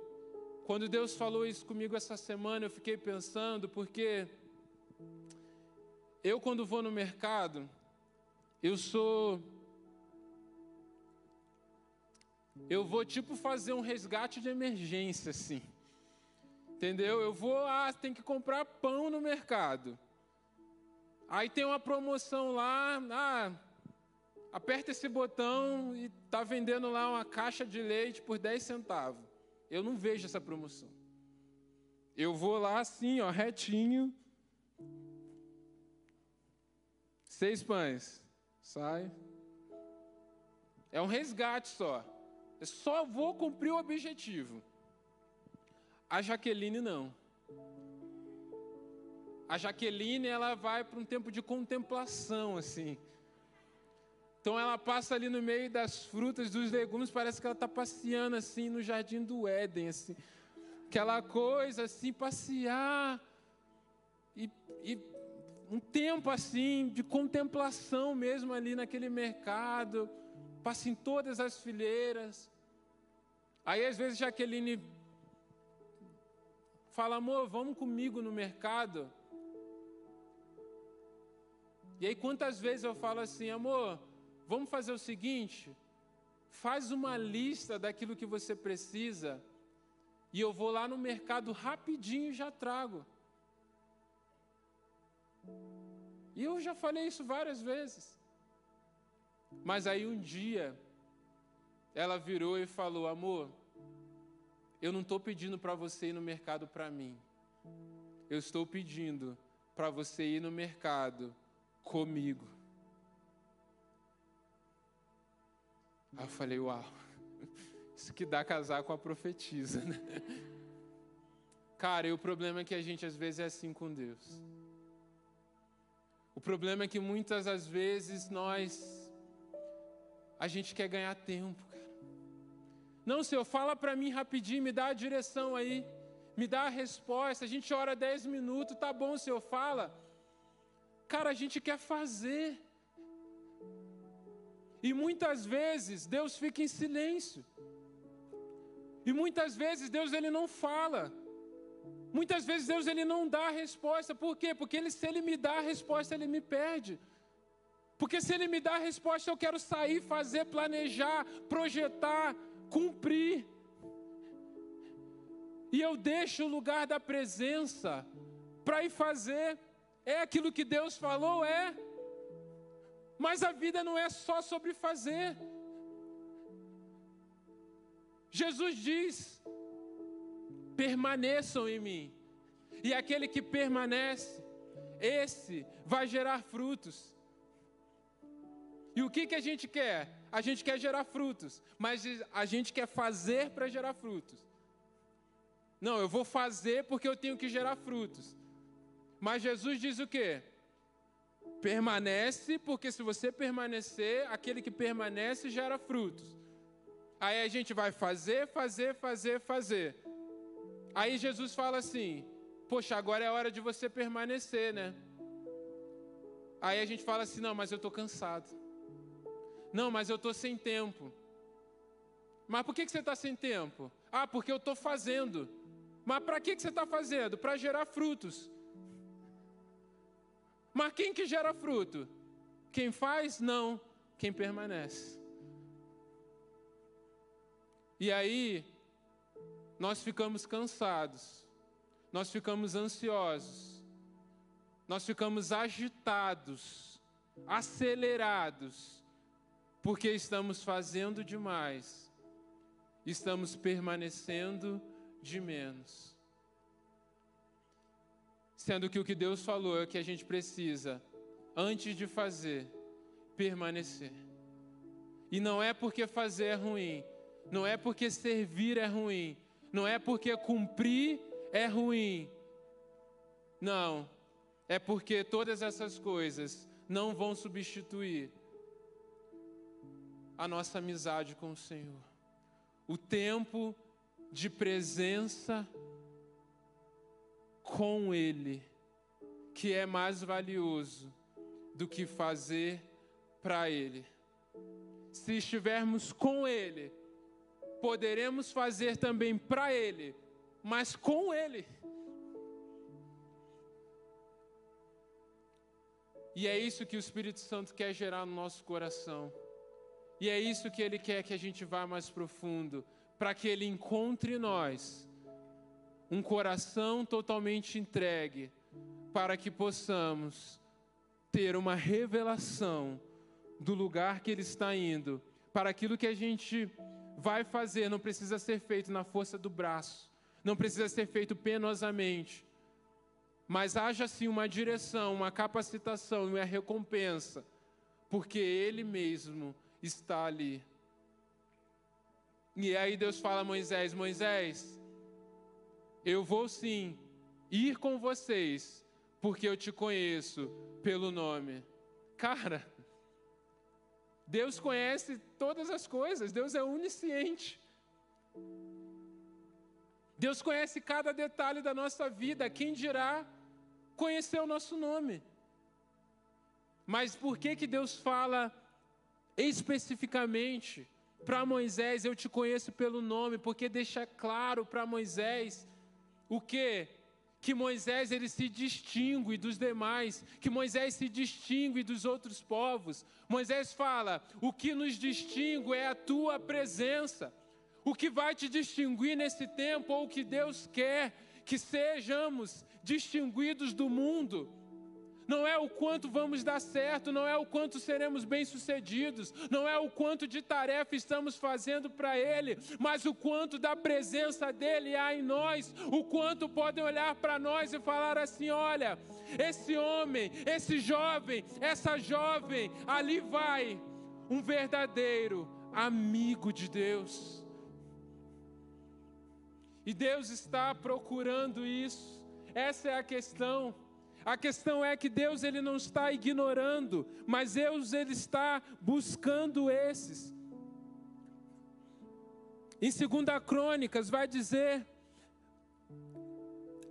quando Deus falou isso comigo essa semana, eu fiquei pensando, porque eu, quando vou no mercado, eu sou. Eu vou tipo fazer um resgate de emergência, assim. Entendeu? Eu vou, ah, tem que comprar pão no mercado. Aí tem uma promoção lá, ah, aperta esse botão e está vendendo lá uma caixa de leite por 10 centavos. Eu não vejo essa promoção. Eu vou lá assim, ó, retinho. Seis pães. Sai. É um resgate só. Eu só vou cumprir o objetivo. A Jaqueline não. A Jaqueline, ela vai para um tempo de contemplação, assim. Então ela passa ali no meio das frutas, dos legumes, parece que ela está passeando assim no jardim do Éden, assim. Aquela coisa assim, passear. E, e um tempo assim de contemplação mesmo ali naquele mercado. Passa em todas as fileiras. Aí às vezes Jaqueline fala, amor, vamos comigo no mercado. E aí quantas vezes eu falo assim, amor, vamos fazer o seguinte, faz uma lista daquilo que você precisa e eu vou lá no mercado rapidinho e já trago. E eu já falei isso várias vezes. Mas aí um dia ela virou e falou: "Amor, eu não estou pedindo para você ir no mercado para mim. Eu estou pedindo para você ir no mercado comigo. Aí eu falei, uau, isso que dá casar com a profetisa, né? Cara, e o problema é que a gente às vezes é assim com Deus. O problema é que muitas das vezes nós a gente quer ganhar tempo, cara. Não, Senhor, fala para mim rapidinho, me dá a direção aí, me dá a resposta. A gente ora 10 minutos, tá bom, Senhor, fala. Cara, a gente quer fazer. E muitas vezes Deus fica em silêncio. E muitas vezes Deus ele não fala. Muitas vezes Deus ele não dá a resposta. Por quê? Porque ele, se ele me dá a resposta, ele me perde. Porque se ele me dá a resposta, eu quero sair, fazer, planejar, projetar, cumprir. E eu deixo o lugar da presença para ir fazer. É aquilo que Deus falou? É. Mas a vida não é só sobre fazer. Jesus diz: permaneçam em mim, e aquele que permanece, esse vai gerar frutos. E o que, que a gente quer? A gente quer gerar frutos, mas a gente quer fazer para gerar frutos. Não, eu vou fazer porque eu tenho que gerar frutos. Mas Jesus diz o quê? Permanece, porque se você permanecer, aquele que permanece gera frutos. Aí a gente vai fazer, fazer, fazer, fazer. Aí Jesus fala assim: Poxa, agora é hora de você permanecer, né? Aí a gente fala assim: Não, mas eu estou cansado. Não, mas eu estou sem tempo. Mas por que, que você está sem tempo? Ah, porque eu estou fazendo. Mas para que, que você está fazendo? Para gerar frutos. Mas quem que gera fruto? Quem faz? Não. Quem permanece. E aí, nós ficamos cansados, nós ficamos ansiosos, nós ficamos agitados, acelerados, porque estamos fazendo demais, estamos permanecendo de menos. Sendo que o que Deus falou é que a gente precisa, antes de fazer, permanecer. E não é porque fazer é ruim, não é porque servir é ruim, não é porque cumprir é ruim. Não, é porque todas essas coisas não vão substituir a nossa amizade com o Senhor. O tempo de presença com Ele, que é mais valioso do que fazer para Ele. Se estivermos com Ele, poderemos fazer também para Ele, mas com Ele. E é isso que o Espírito Santo quer gerar no nosso coração. E é isso que Ele quer que a gente vá mais profundo, para que Ele encontre em nós um coração totalmente entregue, para que possamos ter uma revelação do lugar que Ele está indo, para aquilo que a gente vai fazer, não precisa ser feito na força do braço, não precisa ser feito penosamente, mas haja sim uma direção, uma capacitação, uma recompensa, porque Ele mesmo está ali. E aí Deus fala a Moisés: Moisés, Eu vou sim ir com vocês, porque eu te conheço pelo nome. Cara, Deus conhece todas as coisas, Deus é onisciente. Deus conhece cada detalhe da nossa vida, quem dirá conhecer o nosso nome. Mas por que que Deus fala especificamente para Moisés, eu te conheço pelo nome, porque deixa claro para Moisés o que que Moisés ele se distingue dos demais, que Moisés se distingue dos outros povos. Moisés fala: "O que nos distingue é a tua presença". O que vai te distinguir nesse tempo, ou o que Deus quer que sejamos distinguidos do mundo, não é o quanto vamos dar certo, não é o quanto seremos bem-sucedidos, não é o quanto de tarefa estamos fazendo para Ele, mas o quanto da presença dEle há em nós, o quanto podem olhar para nós e falar assim: olha, esse homem, esse jovem, essa jovem, ali vai um verdadeiro amigo de Deus. E Deus está procurando isso, essa é a questão. A questão é que Deus ele não está ignorando, mas Deus ele está buscando esses. Em 2 Crônicas vai dizer: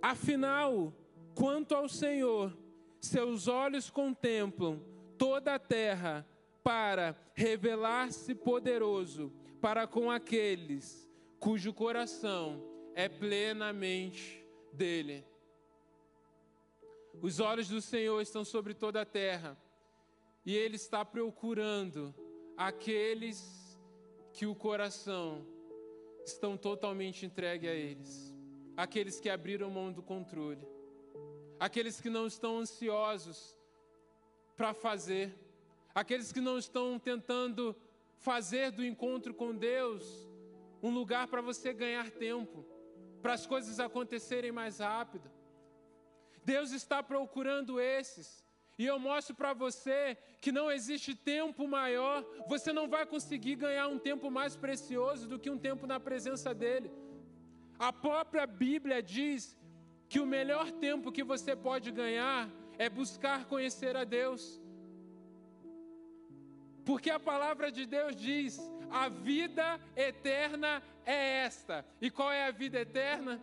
Afinal, quanto ao Senhor, seus olhos contemplam toda a terra para revelar-se poderoso para com aqueles cujo coração é plenamente dele. Os olhos do Senhor estão sobre toda a terra e Ele está procurando aqueles que o coração estão totalmente entregue a eles, aqueles que abriram mão do controle, aqueles que não estão ansiosos para fazer, aqueles que não estão tentando fazer do encontro com Deus um lugar para você ganhar tempo, para as coisas acontecerem mais rápido. Deus está procurando esses. E eu mostro para você que não existe tempo maior, você não vai conseguir ganhar um tempo mais precioso do que um tempo na presença dEle. A própria Bíblia diz que o melhor tempo que você pode ganhar é buscar conhecer a Deus. Porque a palavra de Deus diz: a vida eterna é esta. E qual é a vida eterna?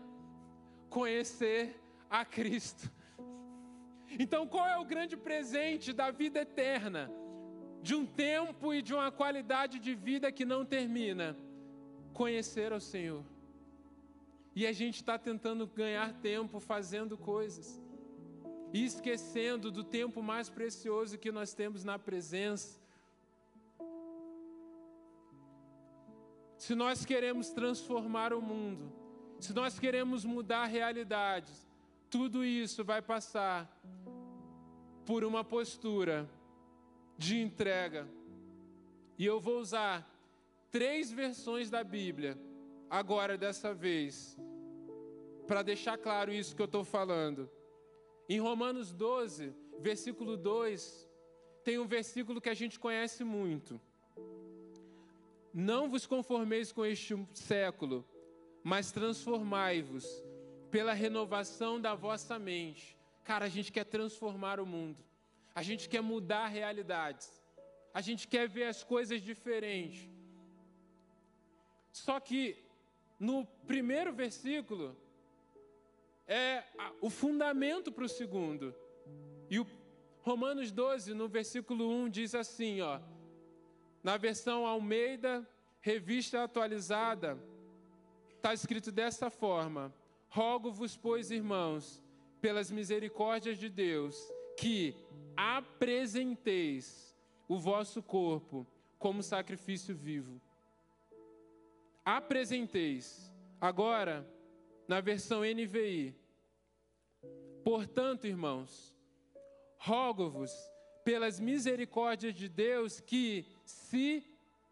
Conhecer a Cristo. Então, qual é o grande presente da vida eterna? De um tempo e de uma qualidade de vida que não termina? Conhecer ao Senhor. E a gente está tentando ganhar tempo fazendo coisas, e esquecendo do tempo mais precioso que nós temos na presença. Se nós queremos transformar o mundo, se nós queremos mudar realidades, tudo isso vai passar por uma postura de entrega. E eu vou usar três versões da Bíblia, agora dessa vez, para deixar claro isso que eu estou falando. Em Romanos 12, versículo 2, tem um versículo que a gente conhece muito. Não vos conformeis com este século, mas transformai-vos pela renovação da vossa mente. Cara, a gente quer transformar o mundo. A gente quer mudar realidades. A gente quer ver as coisas diferentes. Só que no primeiro versículo é o fundamento para o segundo. E o Romanos 12, no versículo 1, diz assim, ó. Na versão Almeida, revista atualizada, está escrito dessa forma: Rogo-vos, pois, irmãos, pelas misericórdias de Deus, que apresenteis o vosso corpo como sacrifício vivo. Apresenteis. Agora, na versão NVI. Portanto, irmãos, rogo-vos pelas misericórdias de Deus que se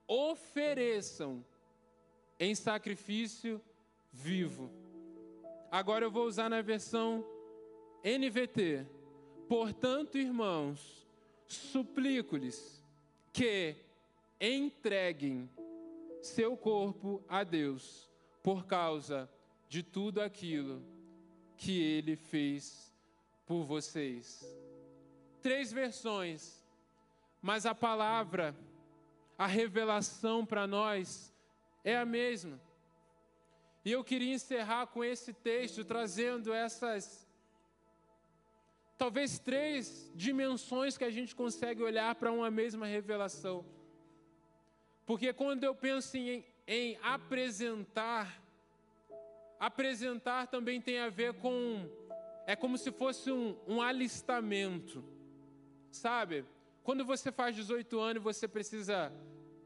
ofereçam em sacrifício vivo Agora eu vou usar na versão NVT. Portanto, irmãos, suplico-lhes que entreguem seu corpo a Deus por causa de tudo aquilo que ele fez por vocês. Três versões, mas a palavra, a revelação para nós é a mesma. E eu queria encerrar com esse texto, trazendo essas, talvez três dimensões que a gente consegue olhar para uma mesma revelação. Porque quando eu penso em, em apresentar, apresentar também tem a ver com, é como se fosse um, um alistamento, sabe? Quando você faz 18 anos e você precisa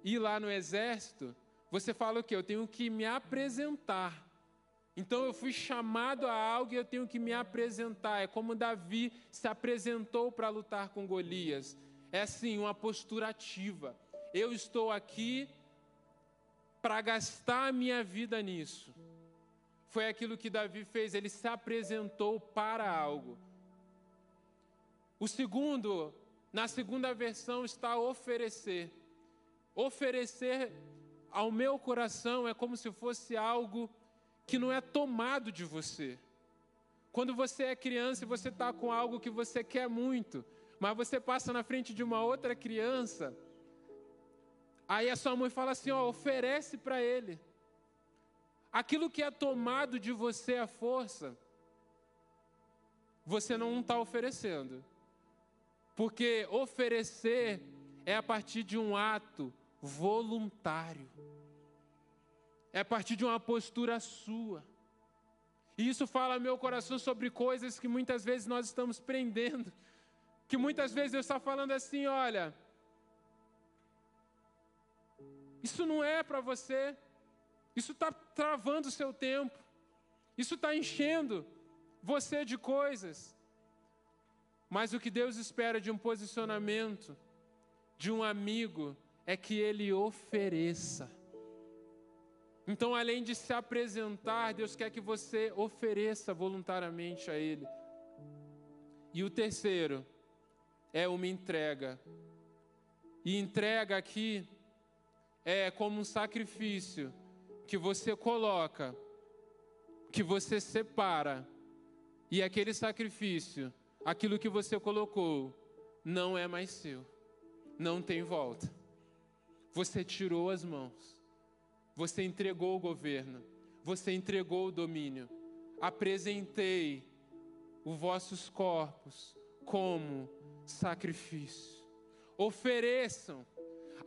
ir lá no exército, você fala o quê? Eu tenho que me apresentar. Então eu fui chamado a algo e eu tenho que me apresentar. É como Davi se apresentou para lutar com Golias. É assim, uma postura ativa. Eu estou aqui para gastar a minha vida nisso. Foi aquilo que Davi fez, ele se apresentou para algo. O segundo, na segunda versão, está oferecer. Oferecer ao meu coração é como se fosse algo que não é tomado de você. Quando você é criança e você está com algo que você quer muito, mas você passa na frente de uma outra criança, aí a sua mãe fala assim: ó, oferece para ele. Aquilo que é tomado de você à força, você não está oferecendo. Porque oferecer é a partir de um ato voluntário. É a partir de uma postura sua. E isso fala meu coração sobre coisas que muitas vezes nós estamos prendendo. Que muitas vezes eu estou falando assim: olha, isso não é para você, isso está travando o seu tempo, isso está enchendo você de coisas. Mas o que Deus espera de um posicionamento, de um amigo, é que ele ofereça. Então, além de se apresentar, Deus quer que você ofereça voluntariamente a Ele. E o terceiro é uma entrega. E entrega aqui é como um sacrifício que você coloca, que você separa, e aquele sacrifício, aquilo que você colocou, não é mais seu, não tem volta. Você tirou as mãos, você entregou o governo, você entregou o domínio. Apresentei os vossos corpos como sacrifício. Ofereçam,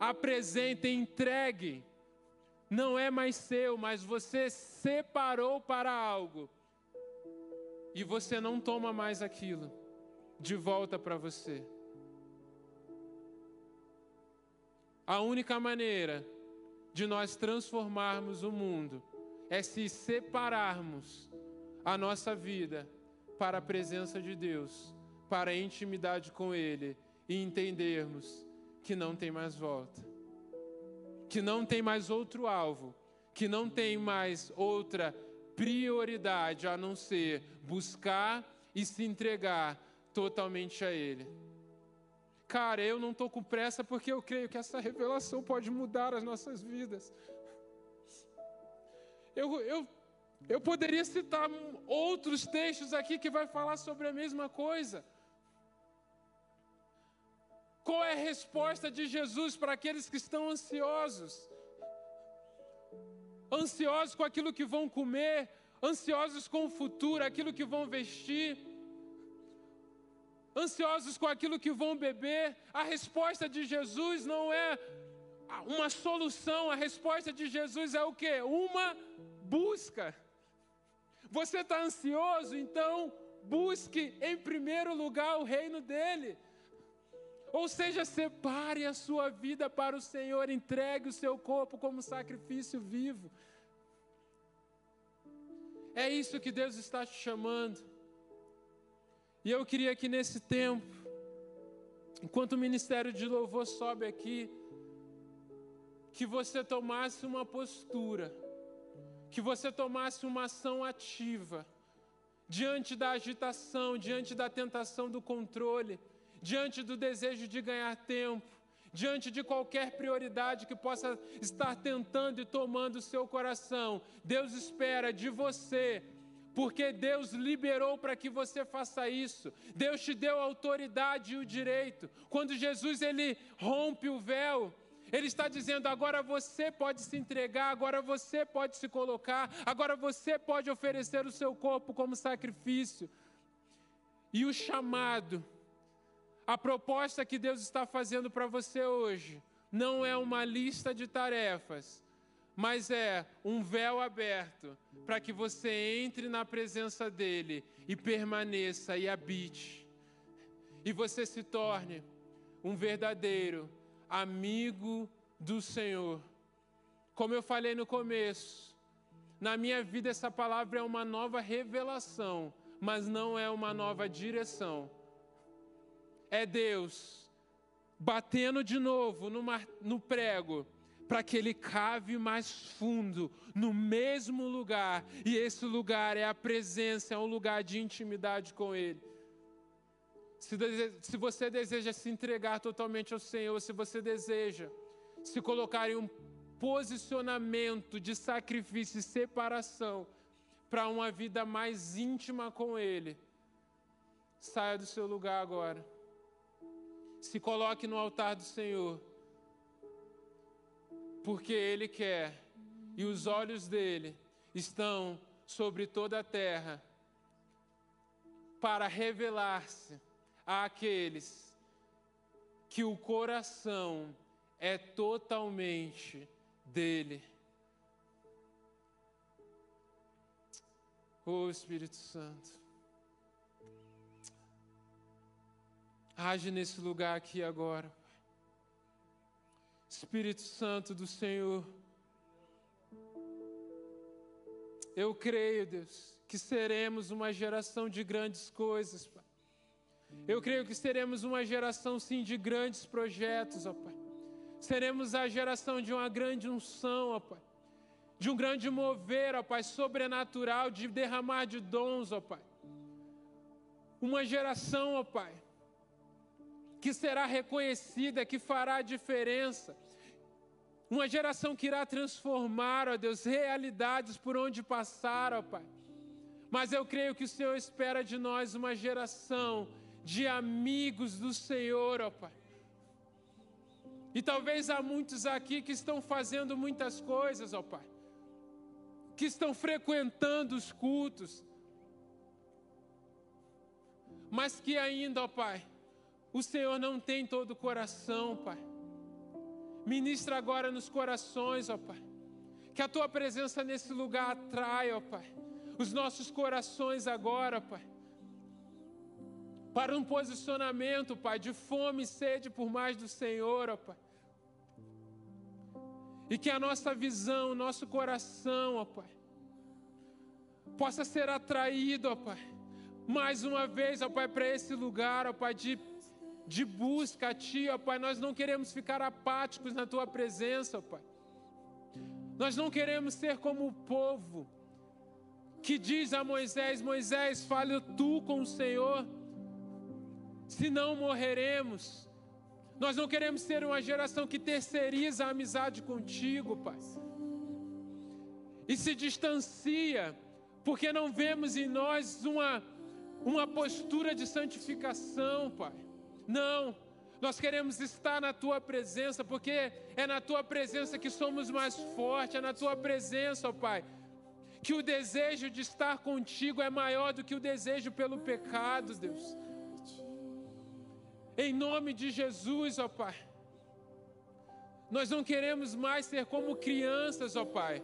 apresentem, entreguem. Não é mais seu, mas você separou para algo. E você não toma mais aquilo de volta para você. A única maneira de nós transformarmos o mundo é se separarmos a nossa vida para a presença de Deus, para a intimidade com Ele e entendermos que não tem mais volta, que não tem mais outro alvo, que não tem mais outra prioridade a não ser buscar e se entregar totalmente a Ele. Cara, eu não estou com pressa porque eu creio que essa revelação pode mudar as nossas vidas. Eu, eu, eu poderia citar outros textos aqui que vai falar sobre a mesma coisa. Qual é a resposta de Jesus para aqueles que estão ansiosos? Ansiosos com aquilo que vão comer, ansiosos com o futuro, aquilo que vão vestir ansiosos com aquilo que vão beber. A resposta de Jesus não é uma solução, a resposta de Jesus é o que? Uma busca. Você está ansioso, então busque em primeiro lugar o reino dele. Ou seja, separe a sua vida para o Senhor, entregue o seu corpo como sacrifício vivo. É isso que Deus está te chamando. E eu queria que nesse tempo, enquanto o ministério de louvor sobe aqui, que você tomasse uma postura, que você tomasse uma ação ativa, diante da agitação, diante da tentação do controle, diante do desejo de ganhar tempo, diante de qualquer prioridade que possa estar tentando e tomando o seu coração. Deus espera de você porque Deus liberou para que você faça isso. Deus te deu a autoridade e o direito. Quando Jesus ele rompe o véu, ele está dizendo: agora você pode se entregar, agora você pode se colocar, agora você pode oferecer o seu corpo como sacrifício. E o chamado, a proposta que Deus está fazendo para você hoje, não é uma lista de tarefas, mas é um véu aberto para que você entre na presença dEle e permaneça e habite, e você se torne um verdadeiro amigo do Senhor. Como eu falei no começo, na minha vida essa palavra é uma nova revelação, mas não é uma nova direção. É Deus batendo de novo no, prego para que ele cave mais fundo no mesmo lugar, e esse lugar é a presença, é um lugar de intimidade com Ele. Se, se você deseja se entregar totalmente ao Senhor, se você deseja se colocar em um posicionamento de sacrifício e separação para uma vida mais íntima com Ele, saia do seu lugar agora. Se coloque no altar do Senhor porque Ele quer, e os olhos dele estão sobre toda a terra, para revelar-se àqueles que o coração é totalmente dele. Oh Espírito Santo, age nesse lugar aqui agora. Espírito Santo do Senhor. Eu creio, Deus, que seremos uma geração de grandes coisas, Pai. Eu creio que seremos uma geração, sim, de grandes projetos, ó Pai. Seremos a geração de uma grande unção, ó Pai. De um grande mover, ó Pai, sobrenatural, de derramar de dons, ó Pai. Uma geração, ó Pai, que será reconhecida, que fará a diferença. Uma geração que irá transformar, ó Deus, realidades por onde passar, ó Pai. Mas eu creio que o Senhor espera de nós uma geração de amigos do Senhor, ó Pai. E talvez há muitos aqui que estão fazendo muitas coisas, ó Pai. Que estão frequentando os cultos. Mas que ainda, ó Pai, o Senhor não tem todo o coração, Pai. Ministra agora nos corações, ó Pai. Que a tua presença nesse lugar atrai, ó Pai, os nossos corações agora, Pai. Para um posicionamento, Pai, de fome e sede por mais do Senhor, ó Pai. E que a nossa visão, nosso coração, ó Pai, possa ser atraído, ó Pai, mais uma vez, ó Pai, para esse lugar, ó Pai, de de busca a Ti, ó Pai. Nós não queremos ficar apáticos na Tua presença, ó Pai. Nós não queremos ser como o povo que diz a Moisés: Moisés, fale tu com o Senhor, senão morreremos. Nós não queremos ser uma geração que terceiriza a amizade contigo, Pai, e se distancia, porque não vemos em nós uma, uma postura de santificação, Pai. Não, nós queremos estar na tua presença, porque é na tua presença que somos mais fortes, é na tua presença, ó Pai, que o desejo de estar contigo é maior do que o desejo pelo pecado, Deus. Em nome de Jesus, ó Pai. Nós não queremos mais ser como crianças, ó Pai,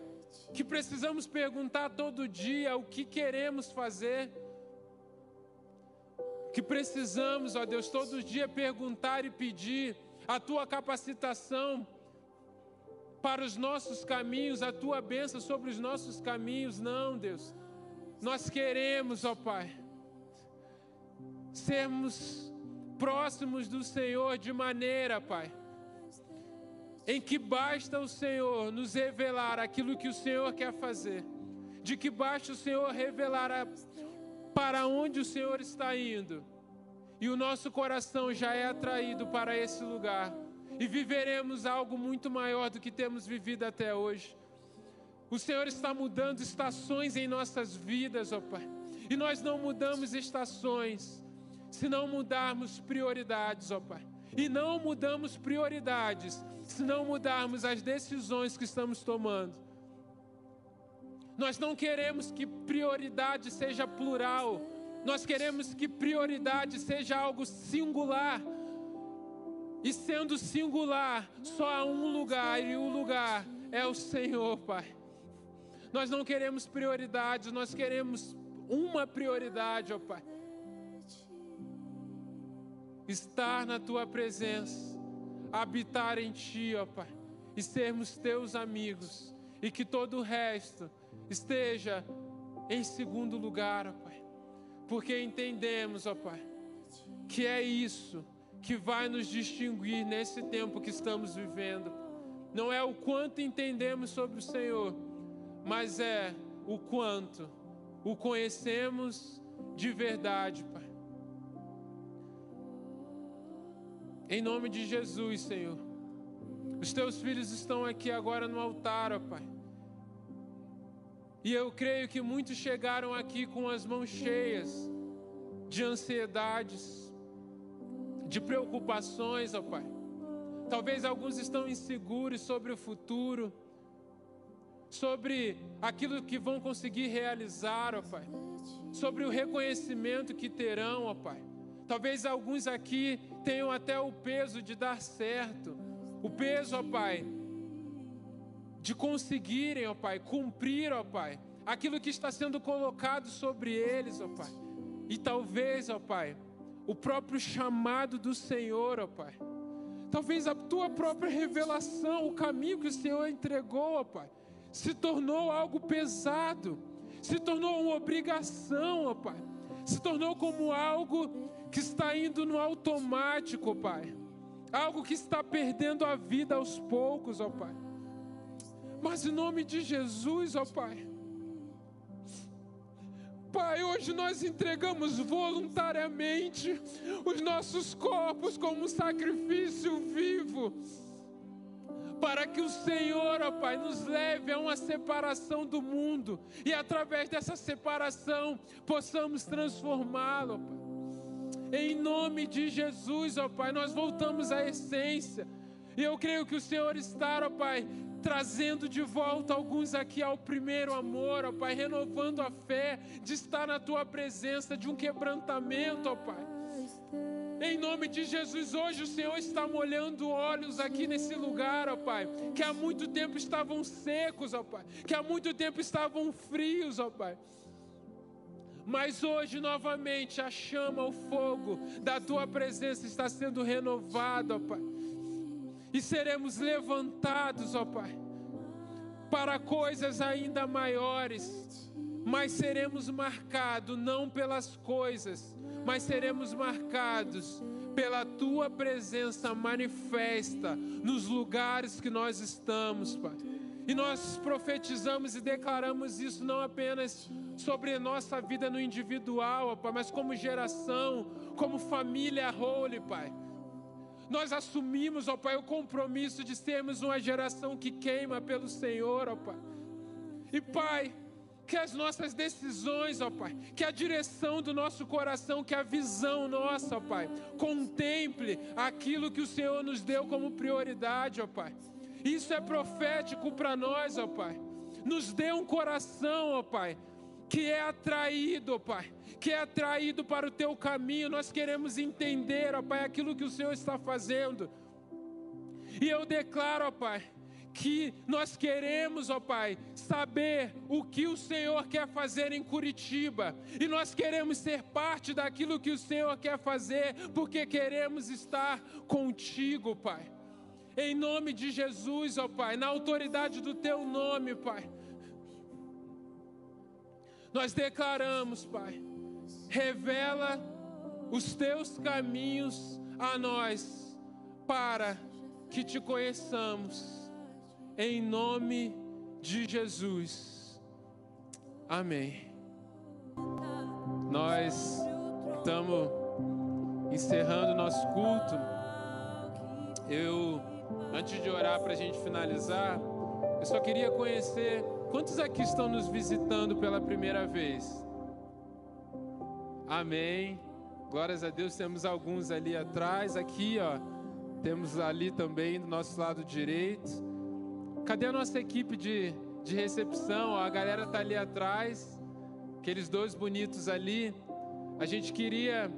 que precisamos perguntar todo dia o que queremos fazer que precisamos, ó Deus, todo dia perguntar e pedir a tua capacitação para os nossos caminhos, a tua bênção sobre os nossos caminhos. Não, Deus. Nós queremos, ó Pai, sermos próximos do Senhor de maneira, Pai, em que basta o Senhor nos revelar aquilo que o Senhor quer fazer, de que basta o Senhor revelar a para onde o Senhor está indo e o nosso coração já é atraído para esse lugar e viveremos algo muito maior do que temos vivido até hoje. O Senhor está mudando estações em nossas vidas, ó Pai. E nós não mudamos estações se não mudarmos prioridades, ó Pai. E não mudamos prioridades se não mudarmos as decisões que estamos tomando. Nós não queremos que prioridade seja plural. Nós queremos que prioridade seja algo singular. E sendo singular, só há um lugar, e o lugar é o Senhor, Pai. Nós não queremos prioridades, nós queremos uma prioridade, ó Pai. Estar na tua presença, habitar em ti, ó Pai, e sermos teus amigos, e que todo o resto esteja em segundo lugar, ó Pai. Porque entendemos, ó Pai, que é isso que vai nos distinguir nesse tempo que estamos vivendo. Não é o quanto entendemos sobre o Senhor, mas é o quanto o conhecemos de verdade, Pai. Em nome de Jesus, Senhor. Os teus filhos estão aqui agora no altar, ó Pai. E eu creio que muitos chegaram aqui com as mãos cheias de ansiedades, de preocupações, ó Pai. Talvez alguns estão inseguros sobre o futuro, sobre aquilo que vão conseguir realizar, ó Pai. Sobre o reconhecimento que terão, ó Pai. Talvez alguns aqui tenham até o peso de dar certo, o peso, ó Pai, de conseguirem, ó Pai, cumprir, ó Pai, aquilo que está sendo colocado sobre eles, ó Pai. E talvez, ó Pai, o próprio chamado do Senhor, ó Pai. Talvez a tua própria revelação, o caminho que o Senhor entregou, ó Pai, se tornou algo pesado, se tornou uma obrigação, ó Pai. Se tornou como algo que está indo no automático, ó Pai. Algo que está perdendo a vida aos poucos, ó Pai. Mas em nome de Jesus, ó Pai. Pai, hoje nós entregamos voluntariamente os nossos corpos como um sacrifício vivo, para que o Senhor, ó Pai, nos leve a uma separação do mundo e através dessa separação possamos transformá-lo, Pai. Em nome de Jesus, ó Pai, nós voltamos à essência. E eu creio que o Senhor está, ó Pai, trazendo de volta alguns aqui ao primeiro amor, ó Pai, renovando a fé de estar na tua presença, de um quebrantamento, ó Pai. Em nome de Jesus, hoje o Senhor está molhando olhos aqui nesse lugar, ó Pai, que há muito tempo estavam secos, ó Pai, que há muito tempo estavam frios, ó Pai. Mas hoje, novamente, a chama, o fogo da tua presença está sendo renovado, ó Pai e seremos levantados, ó Pai, para coisas ainda maiores, mas seremos marcados não pelas coisas, mas seremos marcados pela tua presença manifesta nos lugares que nós estamos, Pai. E nós profetizamos e declaramos isso não apenas sobre nossa vida no individual, Pai, mas como geração, como família holy, Pai nós assumimos, ó Pai, o compromisso de sermos uma geração que queima pelo Senhor, ó Pai. E Pai, que as nossas decisões, ó Pai, que a direção do nosso coração, que a visão nossa, ó Pai, contemple aquilo que o Senhor nos deu como prioridade, ó Pai. Isso é profético para nós, ó Pai. Nos dê um coração, ó Pai, que é atraído, Pai, que é atraído para o teu caminho. Nós queremos entender, ó Pai, aquilo que o Senhor está fazendo. E eu declaro, ó Pai, que nós queremos, ó Pai, saber o que o Senhor quer fazer em Curitiba. E nós queremos ser parte daquilo que o Senhor quer fazer, porque queremos estar contigo, Pai. Em nome de Jesus, ó Pai, na autoridade do teu nome, Pai. Nós declaramos, Pai, revela os teus caminhos a nós, para que te conheçamos, em nome de Jesus. Amém. Nós estamos encerrando nosso culto, eu, antes de orar para a gente finalizar, eu só queria conhecer quantos aqui estão nos visitando pela primeira vez. Amém. Glórias a Deus, temos alguns ali atrás, aqui, ó. Temos ali também do nosso lado direito. Cadê a nossa equipe de, de recepção? A galera tá ali atrás. Aqueles dois bonitos ali. A gente queria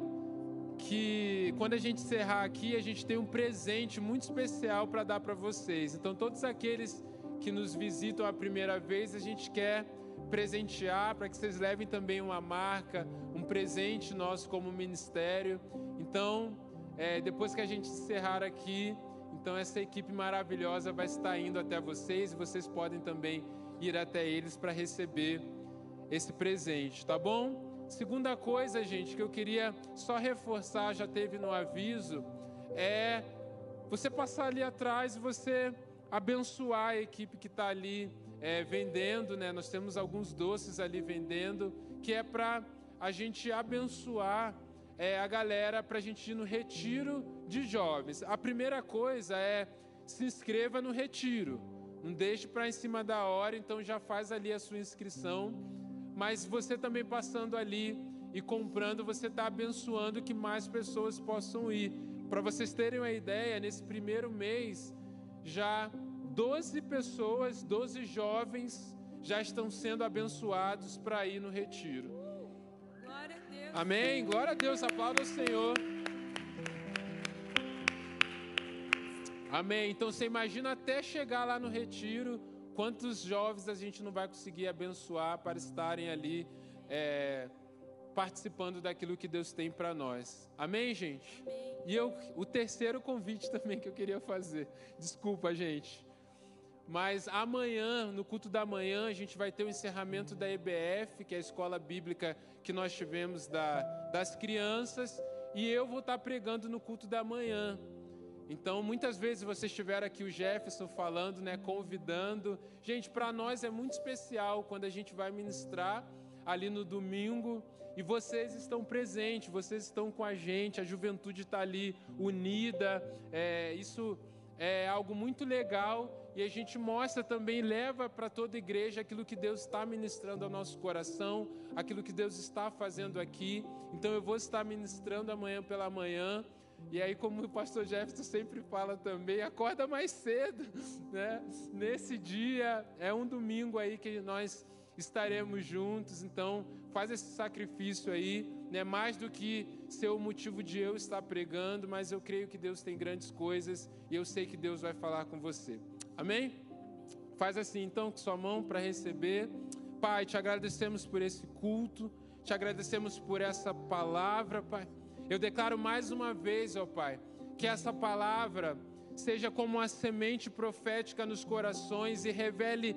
que quando a gente encerrar aqui, a gente tem um presente muito especial para dar para vocês. Então, todos aqueles que nos visitam a primeira vez, a gente quer presentear para que vocês levem também uma marca, um presente nosso como ministério. Então, é, depois que a gente encerrar aqui, então essa equipe maravilhosa vai estar indo até vocês e vocês podem também ir até eles para receber esse presente, tá bom? Segunda coisa, gente, que eu queria só reforçar, já teve no aviso, é você passar ali atrás você abençoar a equipe que está ali é, vendendo, né? Nós temos alguns doces ali vendendo, que é para a gente abençoar é, a galera para a gente ir no retiro de jovens. A primeira coisa é se inscreva no retiro. Não deixe para em cima da hora, então já faz ali a sua inscrição. Mas você também passando ali e comprando, você está abençoando que mais pessoas possam ir. Para vocês terem uma ideia, nesse primeiro mês já 12 pessoas, 12 jovens já estão sendo abençoados para ir no retiro. Glória a Deus. Amém. Glória a Deus. Aplauda o Senhor. Amém. Então você imagina até chegar lá no retiro, quantos jovens a gente não vai conseguir abençoar para estarem ali é, participando daquilo que Deus tem para nós. Amém, gente? Amém. E eu, o terceiro convite também que eu queria fazer. Desculpa, gente. Mas amanhã, no culto da manhã, a gente vai ter o encerramento da EBF, que é a escola bíblica que nós tivemos da, das crianças, e eu vou estar pregando no culto da manhã. Então, muitas vezes vocês tiveram aqui o Jefferson falando, né, convidando. Gente, para nós é muito especial quando a gente vai ministrar ali no domingo e vocês estão presentes, vocês estão com a gente, a juventude está ali unida. É, isso é algo muito legal e a gente mostra também, leva para toda a igreja aquilo que Deus está ministrando ao nosso coração, aquilo que Deus está fazendo aqui. Então eu vou estar ministrando amanhã pela manhã. E aí, como o pastor Jefferson sempre fala também, acorda mais cedo, né? Nesse dia, é um domingo aí que nós estaremos juntos, então faz esse sacrifício aí, né? Mais do que ser o motivo de eu estar pregando, mas eu creio que Deus tem grandes coisas e eu sei que Deus vai falar com você. Amém? Faz assim então com sua mão para receber. Pai, te agradecemos por esse culto, te agradecemos por essa palavra, Pai. Eu declaro mais uma vez, ó Pai, que essa palavra seja como uma semente profética nos corações e revele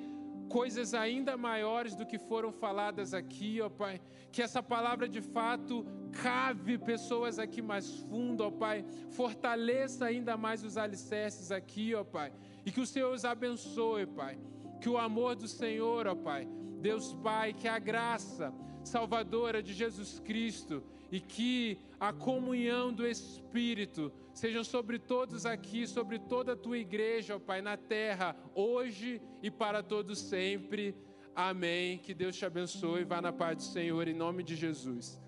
coisas ainda maiores do que foram faladas aqui, ó Pai. Que essa palavra de fato cave pessoas aqui mais fundo, ó Pai. Fortaleça ainda mais os alicerces aqui, ó Pai. E que o Senhor os abençoe, Pai. Que o amor do Senhor, ó Pai, Deus Pai, que a graça salvadora de Jesus Cristo e que a comunhão do Espírito sejam sobre todos aqui, sobre toda a tua igreja, ó Pai, na terra, hoje e para todos sempre. Amém. Que Deus te abençoe. Vá na paz do Senhor, em nome de Jesus.